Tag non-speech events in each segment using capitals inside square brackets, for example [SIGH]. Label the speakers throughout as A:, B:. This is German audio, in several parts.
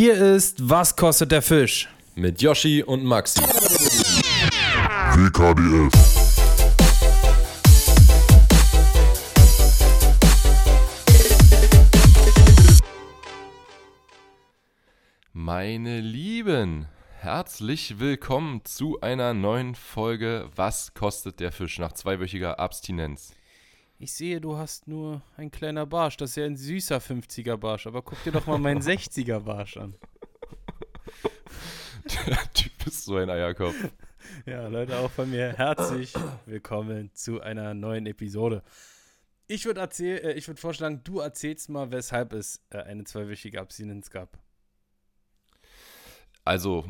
A: Hier ist Was kostet der Fisch?
B: Mit Yoshi und Maxi.
C: WKDF.
B: Meine Lieben, herzlich willkommen zu einer neuen Folge Was kostet der Fisch nach zweiwöchiger Abstinenz.
A: Ich sehe, du hast nur ein kleiner Barsch. Das ist ja ein süßer 50er Barsch. Aber guck dir doch mal meinen [LAUGHS] 60er Barsch an. [LAUGHS]
B: Der Typ ist so ein Eierkopf. [LAUGHS]
A: Ja, Leute, auch von mir herzlich willkommen zu einer neuen Episode. Ich würde äh, ich würd vorschlagen, du erzählst mal, weshalb es äh, eine zweiwöchige Abstinenz gab.
B: Also,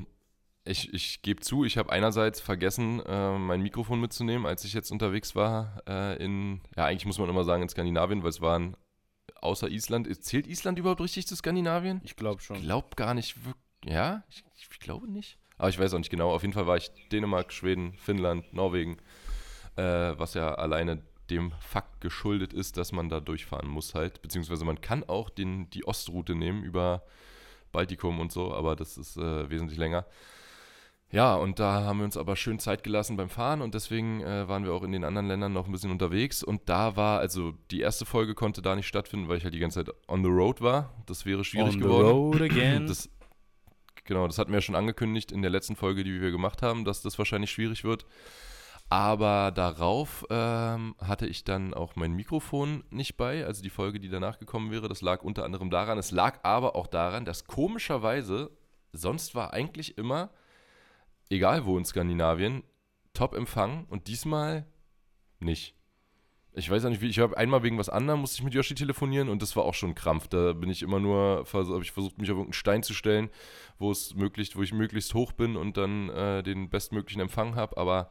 B: ich, ich gebe zu, ich habe einerseits vergessen, äh, mein Mikrofon mitzunehmen, als ich jetzt unterwegs war äh, in, ja, eigentlich muss man immer sagen in Skandinavien, weil es waren außer Island. Zählt Island überhaupt richtig zu Skandinavien?
A: Ich glaube schon.
B: Ich glaube gar nicht. Ja, ich, ich, glaube nicht. Aber ich weiß auch nicht genau. Auf jeden Fall war ich Dänemark, Schweden, Finnland, Norwegen, äh, was ja alleine dem Fakt geschuldet ist, dass man da durchfahren muss halt. Beziehungsweise man kann auch den, die Ostroute nehmen über Baltikum und so, aber das ist äh, wesentlich länger. Ja, und da haben wir uns aber schön Zeit gelassen beim Fahren und deswegen äh, waren wir auch in den anderen Ländern noch ein bisschen unterwegs. Und da war, also die erste Folge konnte da nicht stattfinden, weil ich halt die ganze Zeit on the road war. Das wäre schwierig
A: on
B: geworden.
A: On the road again.
B: Das, genau, das hatten wir ja schon angekündigt in der letzten Folge, die wir gemacht haben, dass das wahrscheinlich schwierig wird. Aber darauf ähm, hatte ich dann auch mein Mikrofon nicht bei, also die Folge, die danach gekommen wäre. Das lag unter anderem daran. Es lag aber auch daran, dass komischerweise sonst war eigentlich immer egal wo in Skandinavien, Top-Empfang und diesmal nicht. Ich weiß auch nicht, wie. Ich habe einmal wegen was anderem musste ich mit Yoshi telefonieren und das war auch schon Krampf. Da bin ich immer nur, habe ich versucht, mich auf irgendeinen Stein zu stellen, wo es möglichst, wo ich möglichst hoch bin und dann äh, den bestmöglichen Empfang habe. Aber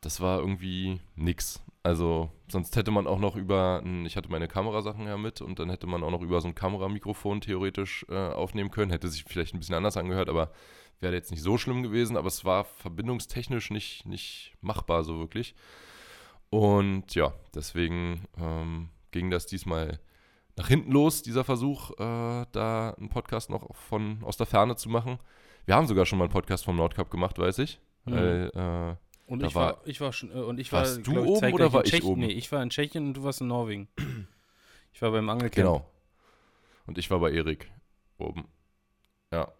B: das war irgendwie nix. Also sonst hätte man auch noch über, ich hatte meine Kamerasachen ja mit und dann hätte man auch noch über so ein Kameramikrofon theoretisch äh, aufnehmen können. Hätte sich vielleicht ein bisschen anders angehört, aber wäre jetzt nicht so schlimm gewesen, aber es war verbindungstechnisch nicht, nicht machbar so wirklich. Und ja, deswegen ähm, ging das diesmal nach hinten los, dieser Versuch, äh, da einen Podcast noch von aus der Ferne zu machen. Wir haben sogar schon mal einen Podcast vom Nordcup gemacht, weiß ich. Mhm. Weil, äh,
A: und ich war, war, ich war schon, äh, und ich
B: warst
A: war,
B: du ich, oben oder war ich
A: Tschechien,
B: oben?
A: Nee, ich war in Tschechien und du warst in Norwegen. [CLEARS THROAT] Ich war beim Angelcamp. Genau.
B: Und ich war bei Erik oben. Ja.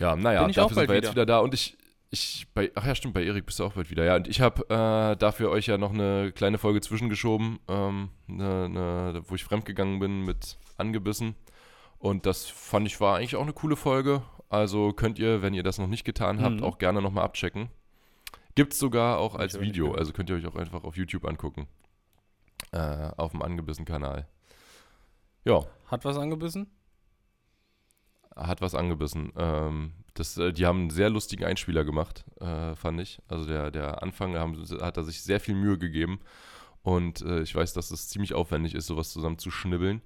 B: Ja, naja, dafür sind wir wieder. jetzt wieder da und ich, ich bei, ach ja, stimmt, bei Erik bist du auch bald wieder. Ja, und ich habe äh, dafür euch ja noch eine kleine Folge zwischengeschoben, ähm, ne, ne, wo ich fremdgegangen bin mit Angebissen. Und das fand ich war eigentlich auch eine coole Folge. Also könnt ihr, wenn ihr das noch nicht getan habt, mhm. auch gerne nochmal abchecken. Gibt es sogar auch als Video, also könnt ihr euch auch einfach auf YouTube angucken. Äh, auf dem Angebissen-Kanal. Ja.
A: Hat was angebissen?
B: hat was angebissen. Ähm, das, äh, die haben einen sehr lustigen Einspieler gemacht, äh, fand ich. Also der, der Anfang haben, hat er sich sehr viel Mühe gegeben. Und äh, ich weiß, dass es ziemlich aufwendig ist, sowas zusammen zu schnibbeln.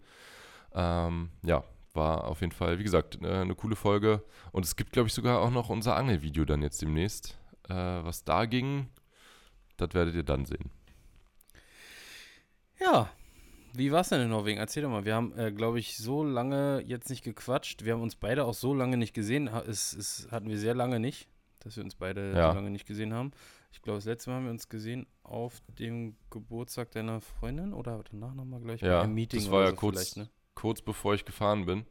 B: Ähm, ja, war auf jeden Fall, wie gesagt, eine, eine coole Folge. Und es gibt, glaube ich, sogar auch noch unser Angelvideo dann jetzt demnächst. Äh, was da ging, das werdet ihr dann sehen.
A: Ja, wie war es denn in Norwegen? Erzähl doch mal. Wir haben, äh, glaube ich, so lange jetzt nicht gequatscht. Wir haben uns beide auch so lange nicht gesehen. Es, es hatten wir sehr lange nicht, dass wir uns beide ja. so lange nicht gesehen haben. Ich glaube, das letzte Mal haben wir uns gesehen auf dem Geburtstag deiner Freundin oder danach nochmal gleich
B: ja, bei einem Meeting. Das war ja so kurz, ne? kurz bevor ich gefahren bin.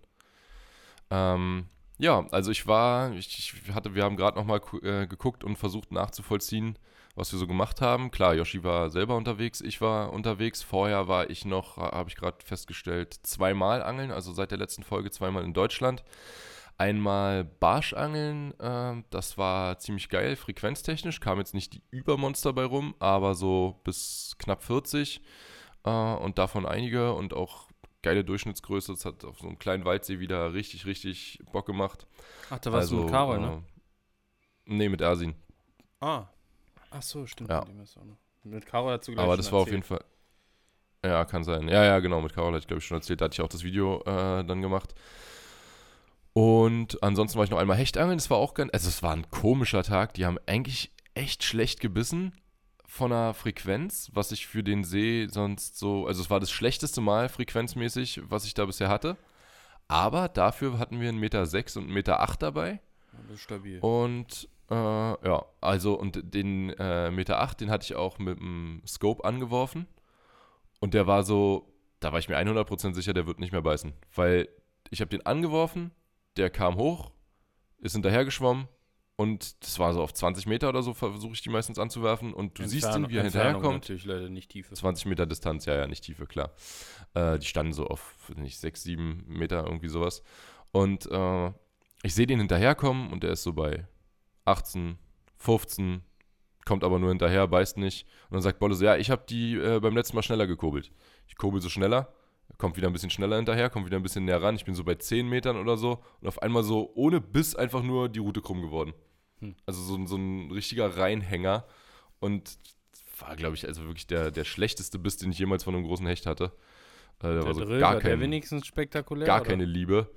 B: Ähm, ja, also ich war, ich, ich hatte, wir haben gerade nochmal äh, geguckt und versucht nachzuvollziehen, was wir so gemacht haben. Klar, Yoshi war selber unterwegs, ich war unterwegs. Vorher war ich noch, habe ich gerade festgestellt, zweimal angeln, also seit der letzten Folge zweimal in Deutschland. Einmal Barschangeln, äh, das war ziemlich geil, frequenztechnisch, kam jetzt nicht die Übermonster bei rum, aber so bis knapp 40 äh, und davon einige und auch geile Durchschnittsgröße. Das hat auf so einem kleinen Waldsee wieder richtig, richtig Bock gemacht.
A: Ach, da warst also, du mit Karol, ne?
B: Äh, nee, mit Ersin.
A: Ah, Ach so, stimmt.
B: Ja.
A: Mit hat
B: du gleich Aber das war erzählt. auf jeden Fall. Ja, kann sein. Ja, ja, genau. Mit Caro hatte ich, glaube ich, schon erzählt. Da hatte ich auch das Video äh, dann gemacht. Und ansonsten war ich noch einmal Hechtangeln. Das war auch ganz. Also, es war ein komischer Tag. Die haben eigentlich echt schlecht gebissen von der Frequenz, was ich für den See sonst so. Also, es war das schlechteste Mal frequenzmäßig, was ich da bisher hatte. Aber dafür hatten wir einen Meter sechs und einen Meter acht dabei.
A: Das ist stabil.
B: Und äh, ja, also und den äh, Meter 8, den hatte ich auch mit dem Scope angeworfen. Und der war so, da war ich mir 100% sicher, der wird nicht mehr beißen. Weil ich habe den angeworfen, der kam hoch, ist hinterher geschwommen und das war so auf 20 Meter oder so, versuche ich die meistens anzuwerfen. Und du Entfern siehst ihn, wie er hinterherkommt.
A: natürlich leider nicht Tiefe.
B: 20 Meter Distanz, ja, ja, nicht Tiefe, klar. Äh, die standen so auf, nicht 6, 7 Meter, irgendwie sowas. Und äh, ich sehe den hinterherkommen und der ist so bei 18, 15, kommt aber nur hinterher, beißt nicht. Und dann sagt Bolle so, ja, ich habe die äh, beim letzten Mal schneller gekurbelt. Ich kurbel so schneller, kommt wieder ein bisschen schneller hinterher, kommt wieder ein bisschen näher ran. Ich bin so bei 10 Metern oder so und auf einmal so ohne Biss einfach nur die Route krumm geworden. Hm. Also so, so ein richtiger Reinhänger und war, glaube ich, also wirklich der, der schlechteste Biss, den ich jemals von einem großen Hecht hatte.
A: Äh, der, der war so Drill, gar war kein, der wenigstens spektakulär?
B: Gar oder? keine Liebe.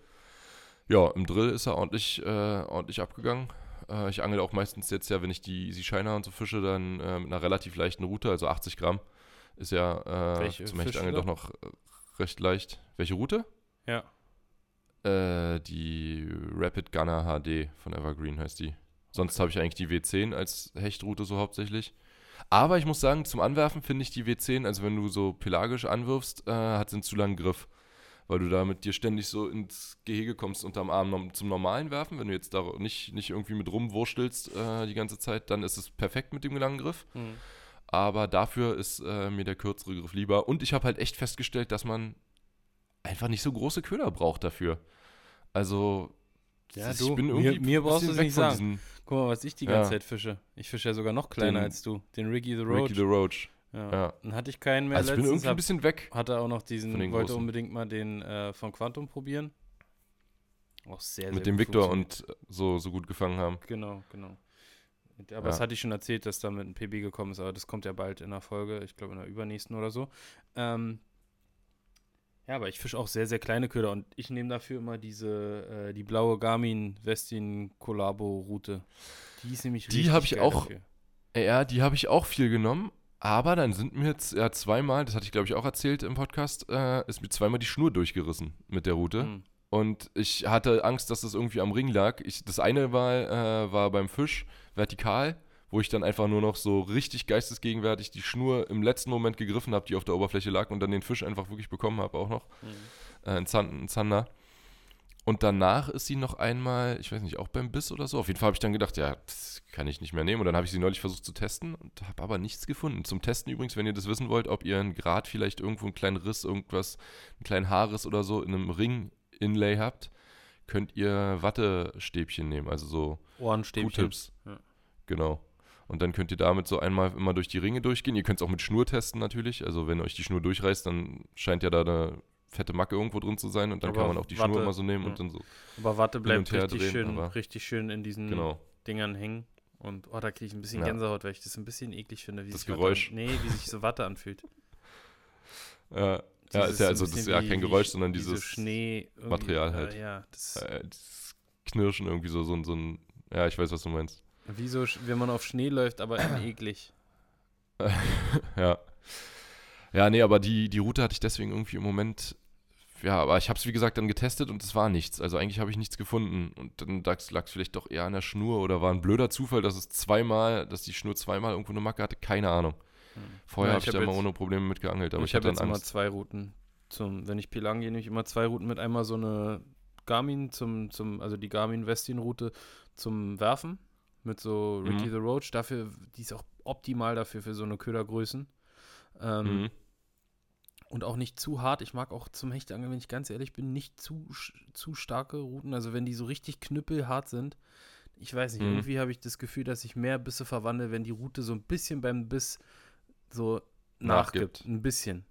B: Ja, im Drill ist er ordentlich, äh, ordentlich abgegangen. Äh, ich angel auch meistens jetzt ja, wenn ich die Easy Shiner und so fische, dann äh, mit einer relativ leichten Route, also 80 Gramm. Ist ja äh, zum Hechtangeln doch noch äh, recht leicht. Welche Route?
A: Ja.
B: Die Rapid Gunner HD von Evergreen heißt die. Sonst habe ich eigentlich die W10 als Hechtroute so hauptsächlich. Aber ich muss sagen, zum Anwerfen finde ich die W10, also wenn du so pelagisch anwirfst, äh, hat sie einen zu langen Griff weil du da mit dir ständig so ins Gehege kommst unterm Arm zum normalen Werfen. Wenn du jetzt da nicht, nicht irgendwie mit rumwurstelst äh, die ganze Zeit, dann ist es perfekt mit dem langen Griff. Mhm. Aber dafür ist äh, mir der kürzere Griff lieber. Und ich habe halt echt festgestellt, dass man einfach nicht so große Köder braucht dafür. Also,
A: ja, ich du, bin irgendwie. Mir, mir brauchst du es nicht sagen. Guck mal, was ich die ganze ja. Zeit fische. Ich fische ja sogar noch kleiner den, als du. Den Ricky the Roach.
B: Ricky the Roach.
A: Ja. ja. Dann hatte ich keinen mehr.
B: Also ich bin irgendwie ein bisschen weg.
A: Hatte auch noch diesen, wollte großen. unbedingt mal den äh, von Quantum probieren.
B: Auch sehr, sehr Mit dem Victor und so, so gut gefangen haben.
A: Genau, genau. Aber ja. das hatte ich schon erzählt, dass da mit einem PB gekommen ist, aber das kommt ja bald in der Folge, ich glaube in der übernächsten oder so. Ähm, ja, aber ich fische auch sehr, sehr kleine Köder und ich nehme dafür immer diese, äh, die blaue Garmin Westin Collabo Route. Die ist nämlich
B: Die habe ich auch, dafür. ja, die habe ich auch viel genommen, aber dann sind mir jetzt ja, zweimal, das hatte ich glaube ich auch erzählt im Podcast, äh, ist mir zweimal die Schnur durchgerissen mit der Route. Mhm. Und ich hatte Angst, dass das irgendwie am Ring lag. Ich, das eine war, äh, war beim Fisch vertikal, wo ich dann einfach nur noch so richtig geistesgegenwärtig die Schnur im letzten Moment gegriffen habe, die auf der Oberfläche lag und dann den Fisch einfach wirklich bekommen habe auch noch. Mhm. Äh, ein, Zand, ein Zander. Und danach ist sie noch einmal, ich weiß nicht, auch beim Biss oder so. Auf jeden Fall habe ich dann gedacht, ja, das kann ich nicht mehr nehmen. Und dann habe ich sie neulich versucht zu testen und habe aber nichts gefunden. Zum Testen übrigens, wenn ihr das wissen wollt, ob ihr einen Grad vielleicht irgendwo einen kleinen Riss, irgendwas, einen kleinen Haarriss oder so in einem Ring-Inlay habt, könnt ihr Wattestäbchen nehmen, also so
A: Ohrenstäbchen. Q-Tips.
B: Ja. Genau. Und dann könnt ihr damit so einmal immer durch die Ringe durchgehen. Ihr könnt es auch mit Schnur testen natürlich. Also wenn euch die Schnur durchreißt, dann scheint ja da eine fette Macke irgendwo drin zu sein und dann aber kann man auch die Watte, Schnur immer so nehmen ja. und dann so.
A: Aber Watte bleibt richtig, drehen, schön, richtig schön in diesen genau. Dingern hängen. Und oh, da kriege ich ein bisschen ja. Gänsehaut, weil ich das ein bisschen eklig finde, wie
B: das
A: sich
B: Geräusch.
A: Watte, nee, wie sich so Watte anfühlt. [LAUGHS]
B: ja, ja ist ja also das ist ja kein Geräusch, sondern dieses
A: Schnee
B: Material halt.
A: Äh, ja, das
B: äh, dieses Knirschen irgendwie so, so, so ein, ja, ich weiß, was du meinst.
A: Wie so, wenn man auf Schnee läuft, aber [CLEARS THROAT] eklig. [LAUGHS]
B: ja. Ja, nee, aber die, die Route hatte ich deswegen irgendwie im Moment ja, aber ich habe es wie gesagt dann getestet und es war nichts. Also eigentlich habe ich nichts gefunden. Und dann lag es vielleicht doch eher an der Schnur oder war ein blöder Zufall, dass es zweimal, dass die Schnur zweimal irgendwo eine Macke hatte. Keine Ahnung. Hm. Vorher ja, habe ich, hab da immer ohne Probleme mit geangelt. Aber ich, ich
A: habe jetzt Angst. immer zwei Routen. Zum, wenn ich Pilang gehe, nehme ich immer zwei Routen mit. Einmal so eine Garmin zum, zum also die Garmin Westin-Route zum Werfen mit so Ricky mhm. the Roach. Dafür, die ist auch optimal dafür für so eine Ködergrößen. Ähm, mhm und auch nicht zu hart. Ich mag auch zum Hechtangeln, wenn ich ganz ehrlich bin, nicht zu, zu starke Routen. Also wenn die so richtig knüppelhart sind. Ich weiß nicht, mhm. irgendwie habe ich das Gefühl, dass ich mehr Bisse verwandle, wenn die Route so ein bisschen beim Biss so nachgibt. nachgibt. Ein bisschen.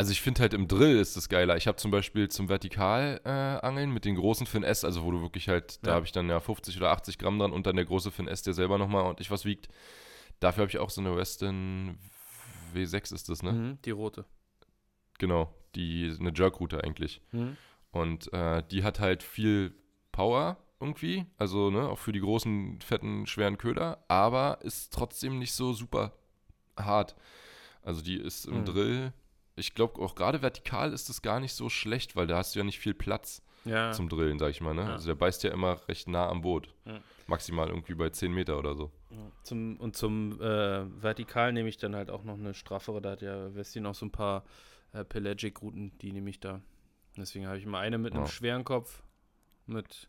B: Also ich finde halt im Drill ist das geiler. Ich habe zum Beispiel zum Vertikalangeln äh, mit den großen Fin S, also wo du wirklich halt, ja. da habe ich dann ja 50 oder 80 Gramm dran und dann der große Fin S, der selber nochmal ordentlich was wiegt. Dafür habe ich auch so eine Weston W6 ist das, ne? Mhm,
A: die rote.
B: Genau, die eine Jerk-Route eigentlich. Mhm. Und äh, die hat halt viel Power irgendwie, also ne, auch für die großen, fetten, schweren Köder, aber ist trotzdem nicht so super hart. Also die ist im mhm. Drill, ich glaube auch gerade vertikal ist das gar nicht so schlecht, weil da hast du ja nicht viel Platz
A: ja.
B: zum Drillen, sag ich mal. Ne? Ja. Also der beißt ja immer recht nah am Boot. Ja. Maximal irgendwie bei 10 Meter oder so.
A: Zum, und zum äh, Vertikal nehme ich dann halt auch noch eine straffere. Da hat ja Westin auch so ein paar äh, Pelagic-Routen, die nehme ich da. Deswegen habe ich immer eine mit einem schweren Kopf, mit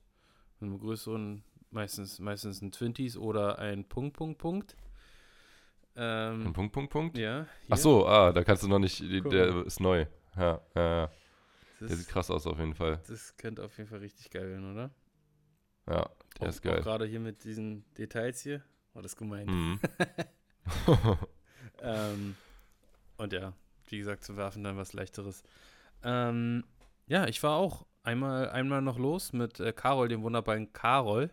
A: einem größeren, meistens, meistens ein Twinties oder ein Punkt, Punkt, Punkt.
B: Ähm, Punkt, Punkt, Punkt?
A: Ja. Hier.
B: Ach so, ah, da kannst du noch nicht, der ist neu. Ja, ja, ja. Das, der sieht krass aus auf jeden Fall.
A: Das könnte auf jeden Fall richtig geil werden, oder?
B: Ja, der auch, ist geil.
A: Gerade hier mit diesen Details hier. Oh, das ist gemein. Mhm. [LAUGHS] [LAUGHS] ähm, und ja, wie gesagt, zu werfen dann was leichteres. Ähm, ja, ich war auch einmal, einmal noch los mit äh, Carol, dem wunderbaren Carol,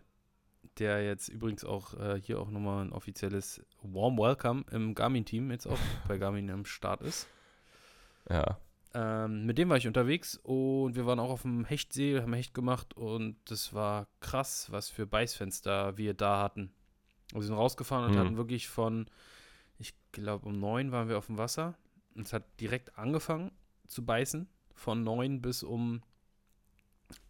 A: der jetzt übrigens auch äh, hier auch nochmal ein offizielles Warm Welcome im Garmin-Team jetzt auch [LAUGHS] bei Garmin am Start ist.
B: Ja.
A: Ähm, mit dem war ich unterwegs und wir waren auch auf dem Hechtsee, haben Hecht gemacht und das war krass, was für Beißfenster wir da hatten. Wir sind rausgefahren und mhm. hatten wirklich von, ich glaube um neun waren wir auf dem Wasser und es hat direkt angefangen zu beißen, von neun bis um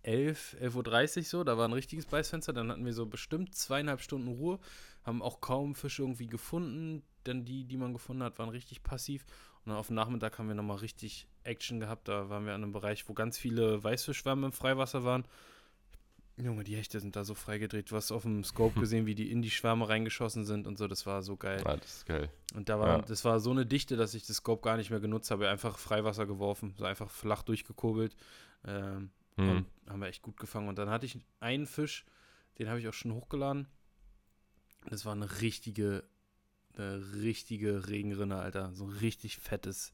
A: 11, 11.30 Uhr so, da war ein richtiges Beißfenster, dann hatten wir so bestimmt zweieinhalb Stunden Ruhe, haben auch kaum Fische irgendwie gefunden, denn die, die man gefunden hat, waren richtig passiv und auf dem Nachmittag haben wir nochmal richtig Action gehabt. Da waren wir an einem Bereich, wo ganz viele Weißfischschwärme im Freiwasser waren. Junge, die Hechte sind da so freigedreht. Du hast auf dem Scope [LAUGHS] gesehen, wie die in die Schwärme reingeschossen sind und so. Das war so geil.
B: Ah, das ist geil.
A: Und da war, ja. das war so eine Dichte, dass ich das Scope gar nicht mehr genutzt habe. Einfach Freiwasser geworfen, so einfach flach durchgekurbelt. Ähm, mhm. Und haben wir echt gut gefangen. Und dann hatte ich einen Fisch, den habe ich auch schon hochgeladen. Das war eine richtige eine richtige Regenrinne, Alter. So ein richtig fettes,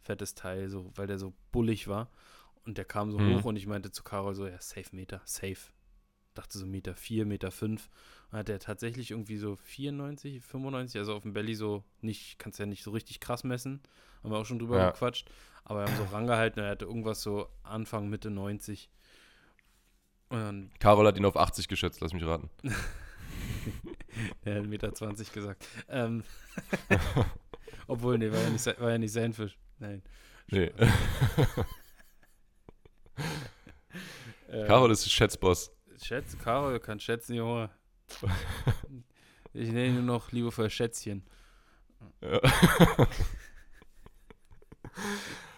A: fettes Teil, so, weil der so bullig war. Und der kam so mhm. hoch und ich meinte zu Carol so, ja, safe Meter, safe. Dachte so Meter 4, Meter 5. Und hat der tatsächlich irgendwie so 94, 95, also auf dem Belly so nicht, kannst ja nicht so richtig krass messen. Haben wir auch schon drüber ja. gequatscht. Aber wir haben so rangehalten, er hatte irgendwas so Anfang, Mitte 90.
B: Und Carol hat ihn auf 80 geschätzt, lass mich raten.
A: Der [LAUGHS] hat 1,20 Meter gesagt. Ähm, [LAUGHS] obwohl, nee, war ja, nicht, war ja nicht sein Fisch. Nein.
B: Nee. [LAUGHS] Carol ist Schätzboss.
A: Schätz, Carol kann schätzen, Junge. Ich nenne ihn nur noch liebevoll Schätzchen.
B: Ja. [LAUGHS]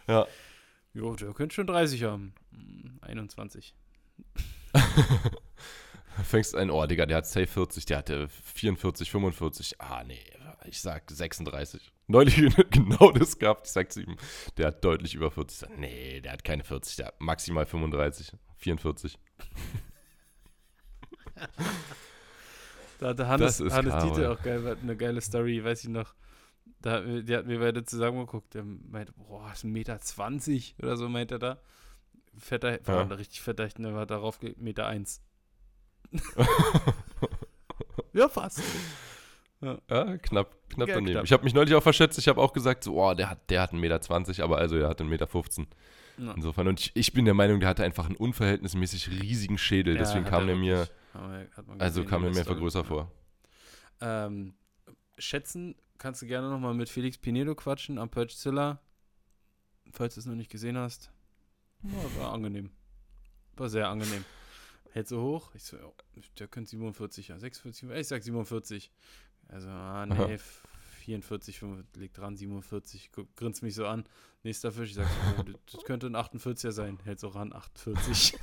B: ja.
A: Jo, der könnte schon 30 haben. 21. [LAUGHS]
B: fängst ein, oh, Digga, der hat safe 40, der hatte 44, 45. Ah, nee, ich sag 36. Neulich [LAUGHS] genau das gehabt. Ich sag zu ihm, der hat deutlich über 40. Sag, nee, der hat keine 40, der hat maximal 35, 44. [LAUGHS]
A: da hatte Hannes, Hannes Dieter auch geil, eine geile Story, weiß ich noch. Da, die hatten wir beide zusammen geguckt. Der meinte, boah, ist ein Meter 20 oder so, meint er da. Fetter, war ja. richtig fetter, der war darauf Meter 1. [LAUGHS] ja, fast.
B: Ja, ja knapp, knapp ja, daneben. Knapp. Ich habe mich neulich auch verschätzt. Ich habe auch gesagt, so, oh, der hat, der hat 1,20 Meter, aber also er hat 1,15 Meter. Ja. Insofern. Und ich, ich, bin der Meinung, der hatte einfach einen unverhältnismäßig riesigen Schädel. Deswegen kam er mir, also kam mir einfach größer vor.
A: Ähm, schätzen kannst du gerne nochmal mit Felix Pinedo quatschen am Purchzilla. Falls du es noch nicht gesehen hast. Ja, war angenehm. War sehr angenehm hält so hoch. Ich so, der könnte 47, ja, 46, ich sag 47. Also, ah, nee, Aha. 44, 5, liegt dran, 47, grinst mich so an. Nächster Fisch, ich sag oh, das könnte ein 48er sein, hält so ran, 48.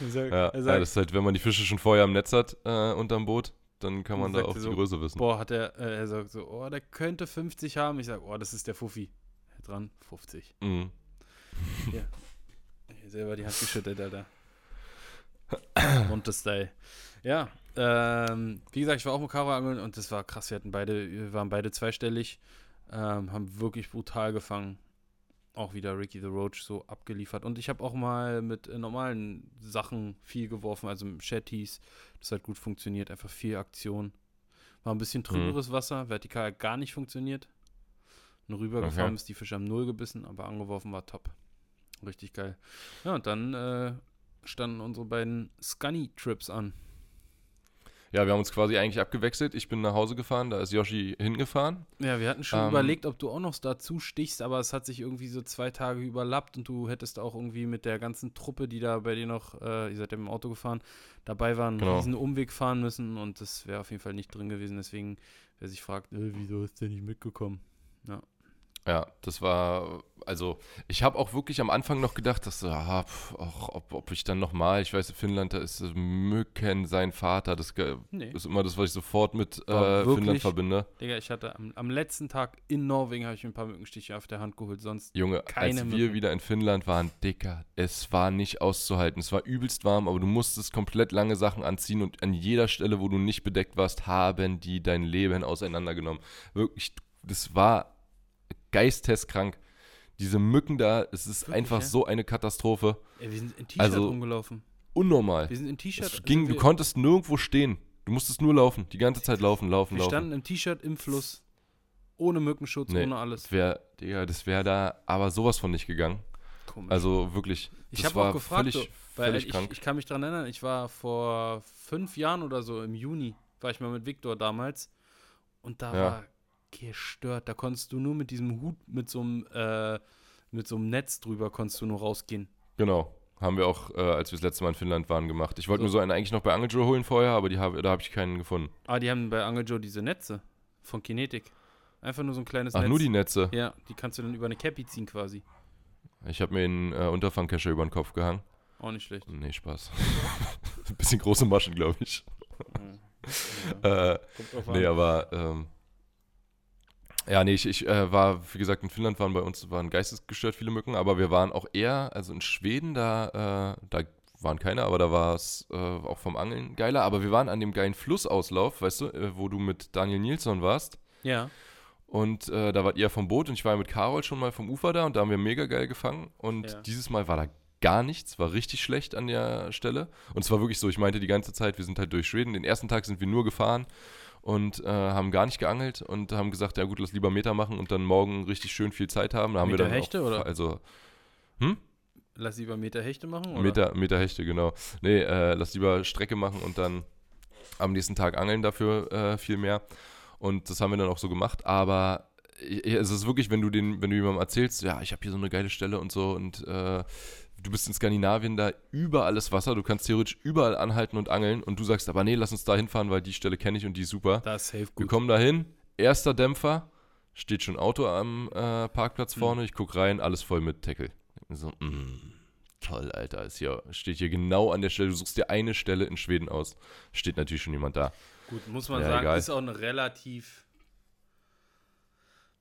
A: [LAUGHS]
B: sag, ja, sagt, ja, das ist halt, wenn man die Fische schon vorher im Netz hat, äh, unterm Boot, dann kann man da auch die so, Größe wissen.
A: Boah, hat er, äh, er sagt so, oh, der könnte 50 haben. Ich sag, oh, das ist der Fuffi. Dran, 50. Mhm. [LAUGHS] Ja, selber die Hand geschüttelt, Alter. [LAUGHS] Monte-Style. Ja, ähm, wie gesagt, ich war auch mit Karo angeln und das war krass. Wir hatten beide, wir waren beide zweistellig, ähm, haben wirklich brutal gefangen. Auch wieder Ricky the Roach so abgeliefert. Und ich habe auch mal mit äh, normalen Sachen viel geworfen, also mit Shetties. Das hat gut funktioniert, einfach viel Aktion. War ein bisschen trüberes mhm. Wasser, vertikal gar nicht funktioniert. Nur rübergefahren okay. ist die Fische am Null gebissen, aber angeworfen war top. Richtig geil. Ja, und dann äh, standen unsere beiden Scunny-Trips an.
B: Ja, wir haben uns quasi eigentlich abgewechselt. Ich bin nach Hause gefahren, da ist Yoshi hingefahren.
A: Ja, wir hatten schon ähm, überlegt, ob du auch noch dazu stichst, aber es hat sich irgendwie so zwei Tage überlappt und du hättest auch irgendwie mit der ganzen Truppe, die da bei dir noch, äh, ihr seid ja im Auto gefahren, dabei waren, genau. diesen Umweg fahren müssen und das wäre auf jeden Fall nicht drin gewesen. Deswegen, wer sich fragt, äh, wieso ist der nicht mitgekommen? Ja.
B: Ja, das war, also ich habe auch wirklich am Anfang noch gedacht, dass, ah, auch, ob, ob ich dann nochmal, ich weiß, in Finnland, da ist Mücken sein Vater, das nee. ist immer das, was ich sofort mit äh, Finnland verbinde.
A: Digga, ich hatte am, am letzten Tag in Norwegen, habe ich mir ein paar Mückenstiche auf der Hand geholt, sonst
B: Junge, keine als wir Mücken. wieder in Finnland waren, Dicker, es war nicht auszuhalten, es war übelst warm, aber du musstest komplett lange Sachen anziehen und an jeder Stelle, wo du nicht bedeckt warst, haben die dein Leben auseinandergenommen. Wirklich, das war geisteskrank. Diese Mücken da, es ist Wirklich, einfach ja? so eine Katastrophe.
A: Ey, wir sind in T-Shirt also, rumgelaufen.
B: Unnormal.
A: Wir sind in T-Shirt.
B: Du konntest nirgendwo stehen. Du musstest nur laufen. Die ganze Zeit laufen, laufen,
A: wir
B: laufen.
A: Wir standen im T-Shirt im Fluss. Ohne Mückenschutz, nee, ohne alles.
B: Wär, Digga, das wäre da aber sowas von nicht gegangen. Komisch. Also wirklich.
A: Ich habe auch gefragt, völlig, so, weil völlig ich, krank. ich kann mich daran erinnern, ich war vor fünf Jahren oder so im Juni, war ich mal mit Viktor damals. Und da ja. war gestört. Da konntest du nur mit diesem Hut, mit so einem, äh, mit so einem Netz drüber, konntest du nur rausgehen.
B: Genau. Haben wir auch, äh, als wir das letzte Mal in Finnland waren, gemacht. Ich wollte so. mir so einen eigentlich noch bei Angel Joe holen vorher, aber hab, da habe ich keinen gefunden.
A: Ah, die haben bei Angel Joe diese Netze von Kinetic. Einfach nur so ein kleines
B: Ach,
A: Netz.
B: nur die Netze?
A: Ja, die kannst du dann über eine Cappy ziehen quasi.
B: Ich habe mir einen äh, Unterfangkescher über den Kopf gehangen.
A: Auch nicht schlecht.
B: Nee, Spaß. Ein [LAUGHS] bisschen große Maschen, glaube ich. [LAUGHS] Ja. äh, nee, aber ähm, ja, nee, ich, ich äh, war, wie gesagt, in Finnland waren bei uns waren geistesgestört viele Mücken, aber wir waren auch eher, also in Schweden, da, äh, da waren keine, aber da war es äh, auch vom Angeln geiler. Aber wir waren an dem geilen Flussauslauf, weißt du, äh, wo du mit Daniel Nilsson warst.
A: Ja.
B: Und äh, da wart ihr vom Boot und ich war mit Carol schon mal vom Ufer da und da haben wir mega geil gefangen. Und ja. dieses Mal war da gar nichts, war richtig schlecht an der Stelle. Und es war wirklich so, ich meinte die ganze Zeit, wir sind halt durch Schweden. Den ersten Tag sind wir nur gefahren und äh, haben gar nicht geangelt und haben gesagt, ja gut, lass lieber Meter machen und dann morgen richtig schön viel Zeit haben. Da haben
A: Meter
B: wir dann
A: Hechte auch, oder?
B: Also, hm?
A: Lass lieber Meter Hechte machen? Oder?
B: Meter, Meter Hechte, genau. Nee, äh, lass lieber Strecke machen und dann am nächsten Tag angeln dafür äh, viel mehr. Und das haben wir dann auch so gemacht. Aber es ist wirklich, wenn du den, wenn du jemandem erzählst, ja, ich habe hier so eine geile Stelle und so und äh, du bist in Skandinavien, da überall ist Wasser, du kannst theoretisch überall anhalten und angeln und du sagst, aber nee, lass uns da hinfahren, weil die Stelle kenne ich und die ist super.
A: Das ist safe gut.
B: Wir kommen da hin, erster Dämpfer, steht schon Auto am äh, Parkplatz mhm. vorne, ich gucke rein, alles voll mit Tackle. So, mm, toll, Alter, ist hier, steht hier genau an der Stelle, du suchst dir eine Stelle in Schweden aus, steht natürlich schon jemand da.
A: Gut, muss man ja, sagen, egal. ist auch eine relativ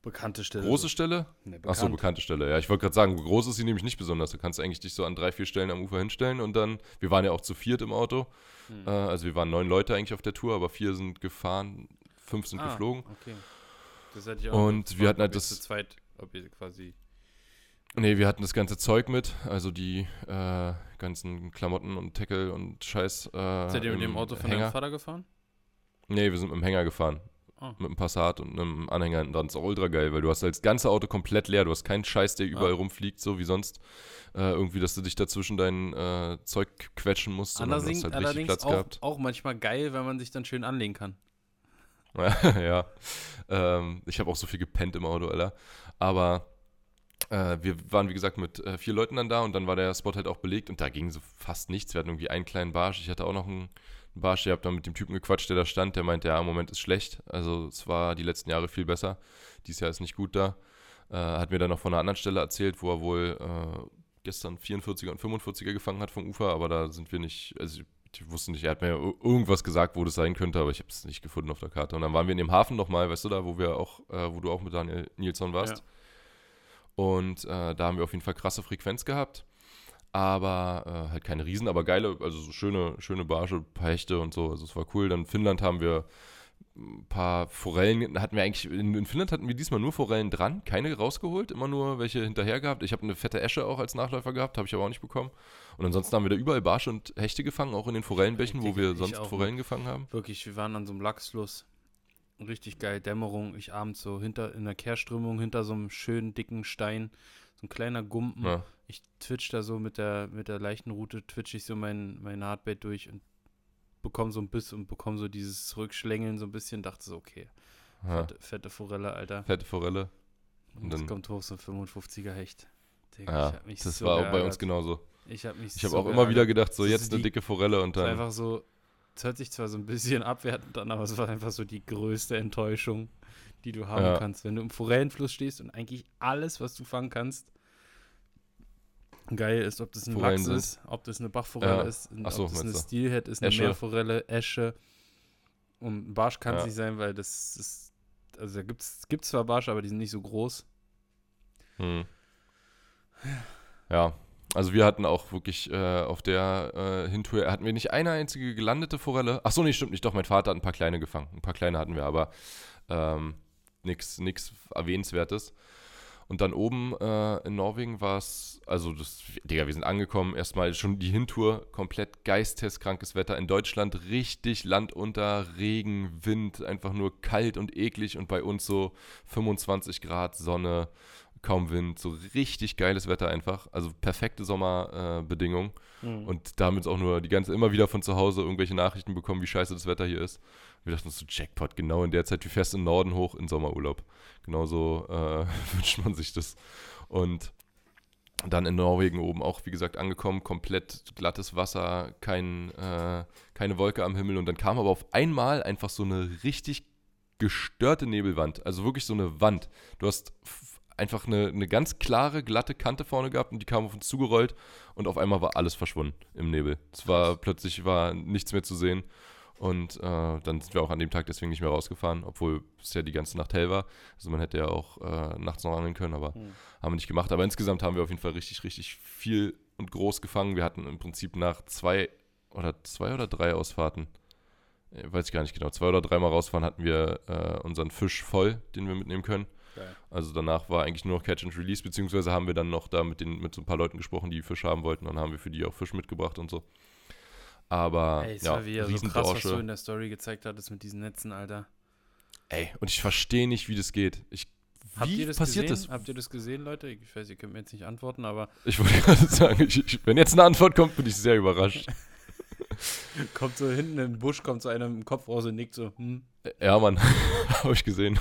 A: Bekannte Stelle.
B: Große Stelle? Nee, bekannt. Achso, bekannte Stelle. Ja, ich wollte gerade sagen, groß ist sie nämlich nicht besonders. Du kannst eigentlich dich so an drei, vier Stellen am Ufer hinstellen und dann, wir waren ja auch zu viert im Auto. Hm. Äh, also wir waren neun Leute eigentlich auf der Tour, aber vier sind gefahren, fünf sind ah, geflogen. Okay. Das hätte ich auch Und gefragt, wir hatten halt das. Zu zweit, ob ihr quasi. Nee, wir hatten das ganze Zeug mit, also die äh, ganzen Klamotten und Tackle und Scheiß. Äh,
A: Seid ihr mit dem Auto von Hänger. deinem Vater gefahren?
B: Nee, wir sind mit dem Hänger gefahren. Oh. Mit einem Passat und einem Anhänger hinten dran. Das ist auch ultra geil, weil du hast halt das ganze Auto komplett leer. Du hast keinen Scheiß, der überall ah. rumfliegt, so wie sonst. Äh, irgendwie, dass du dich dazwischen dein äh, Zeug quetschen musst.
A: Allerdings, halt allerdings Platz auch, gehabt. auch manchmal geil, wenn man sich dann schön anlegen kann. [LAUGHS]
B: ja. Ähm, ich habe auch so viel gepennt im Auto, Alter. Aber äh, wir waren, wie gesagt, mit äh, vier Leuten dann da und dann war der Spot halt auch belegt und da ging so fast nichts. Wir hatten irgendwie einen kleinen Barsch. Ich hatte auch noch einen Barsch, ihr habt dann mit dem Typen gequatscht, der da stand, der meinte, ja, im Moment ist schlecht. Also es war die letzten Jahre viel besser. Dieses Jahr ist nicht gut da. Äh, hat mir dann noch von einer anderen Stelle erzählt, wo er wohl äh, gestern 44er und 45er gefangen hat vom Ufer, aber da sind wir nicht, also ich, ich wusste nicht, er hat mir irgendwas gesagt, wo das sein könnte, aber ich habe es nicht gefunden auf der Karte. Und dann waren wir in dem Hafen nochmal, weißt du da, wo wir auch, äh, wo du auch mit Daniel Nilsson warst. Ja. Und äh, da haben wir auf jeden Fall krasse Frequenz gehabt aber äh, halt keine Riesen, aber geile, also so schöne, schöne Barsche, paar Hechte und so, also es war cool. Dann in Finnland haben wir ein paar Forellen, hatten wir eigentlich, in, in, Finnland hatten wir diesmal nur Forellen dran, keine rausgeholt, immer nur welche hinterher gehabt. Ich habe eine fette Esche auch als Nachläufer gehabt, habe ich aber auch nicht bekommen. Und ansonsten haben wir da überall Barsche und Hechte gefangen, auch in den Forellenbächen, wo wir sonst Forellen gefangen haben.
A: Wirklich, wir waren an so einem Lachsfluss. Richtig geil, Dämmerung. Ich abends so hinter in der Kehrströmung hinter so einem schönen dicken Stein so ein kleiner Gumpen. Ja. Ich twitch da so mit der, mit der leichten Route, twitch ich so mein, mein Hardbait durch und bekomme so ein bisschen und bekomme so dieses Zurückschlängeln so ein bisschen, dachte so, okay. Fette, fette, Forelle, Alter.
B: Fette Forelle.
A: Und, und dann kommt hoch so ein 55er Hecht.
B: Digga, ja, das so war auch bei uns genauso.
A: Ich habe mich
B: Ich habe so auch geärgert. immer wieder gedacht, so jetzt eine dicke Forelle und dann.
A: Einfach so, es hört sich zwar so ein bisschen [LAUGHS] abwertend an, aber es war einfach so die größte Enttäuschung, die du haben ja. kannst. Wenn du im Forellenfluss stehst und eigentlich alles, was du fangen kannst, geil ist, ob das ein Forellen Lachs sind. ist, ob das eine Bachforelle ja. ist, ob so, das eine Steelhead ist, eine Esche. Meerforelle, Esche. Und Barsch kann es ja. nicht sein, weil das ist, also da gibt es zwar Barsch, aber die sind nicht so groß.
B: Hm. Ja, also wir hatten auch wirklich äh, auf der äh, Hintour, hatten wir nicht eine einzige gelandete Forelle. Ach so, nee, stimmt nicht. Doch, mein Vater hat ein paar kleine gefangen. Ein paar kleine hatten wir, aber ähm, nichts Erwähnenswertes. Und dann oben äh, in Norwegen war es, also das, Digga, wir sind angekommen, erstmal schon die Hintour, komplett geisteskrankes Wetter. In Deutschland richtig Land unter, Regen, Wind, einfach nur kalt und eklig und bei uns so 25 Grad Sonne kaum Wind, so richtig geiles Wetter einfach. Also perfekte Sommerbedingungen. Äh, mhm. Und damit auch nur die ganze, immer wieder von zu Hause irgendwelche Nachrichten bekommen, wie scheiße das Wetter hier ist. Wir dachten uns so, Jackpot, genau in der Zeit, wie fährst du im Norden hoch in Sommerurlaub. Genauso äh, [LAUGHS] wünscht man sich das. Und dann in Norwegen oben auch, wie gesagt, angekommen, komplett glattes Wasser, kein, äh, keine Wolke am Himmel. Und dann kam aber auf einmal einfach so eine richtig gestörte Nebelwand. Also wirklich so eine Wand. Du hast einfach eine, eine ganz klare, glatte Kante vorne gehabt und die kam auf uns zugerollt und auf einmal war alles verschwunden im Nebel. Es war plötzlich war nichts mehr zu sehen und äh, dann sind wir auch an dem Tag deswegen nicht mehr rausgefahren, obwohl es ja die ganze Nacht hell war. Also man hätte ja auch äh, nachts noch angeln können, aber mhm. haben wir nicht gemacht. Aber insgesamt haben wir auf jeden Fall richtig, richtig viel und groß gefangen. Wir hatten im Prinzip nach zwei oder zwei oder drei Ausfahrten, äh, weiß ich gar nicht genau, zwei oder dreimal rausfahren hatten wir äh, unseren Fisch voll, den wir mitnehmen können. Geil. Also danach war eigentlich nur noch Catch and Release, beziehungsweise haben wir dann noch da mit, den, mit so ein paar Leuten gesprochen, die Fisch haben wollten, und dann haben wir für die auch Fisch mitgebracht und so. Aber
A: Ey, es ja, war wieder so krass, was du in der Story gezeigt hattest mit diesen Netzen, Alter.
B: Ey, und ich verstehe nicht, wie das geht. Ich, wie
A: Habt ihr das passiert gesehen? das? Habt ihr das gesehen, Leute? Ich weiß, ihr könnt mir jetzt nicht antworten, aber.
B: Ich wollte [LAUGHS] gerade sagen, ich, ich, wenn jetzt eine Antwort kommt, bin ich sehr überrascht. [LAUGHS]
A: kommt so hinten im Busch, kommt so einer im Kopf raus und nickt so, hm.
B: Ja, Mann, [LAUGHS] habe ich gesehen.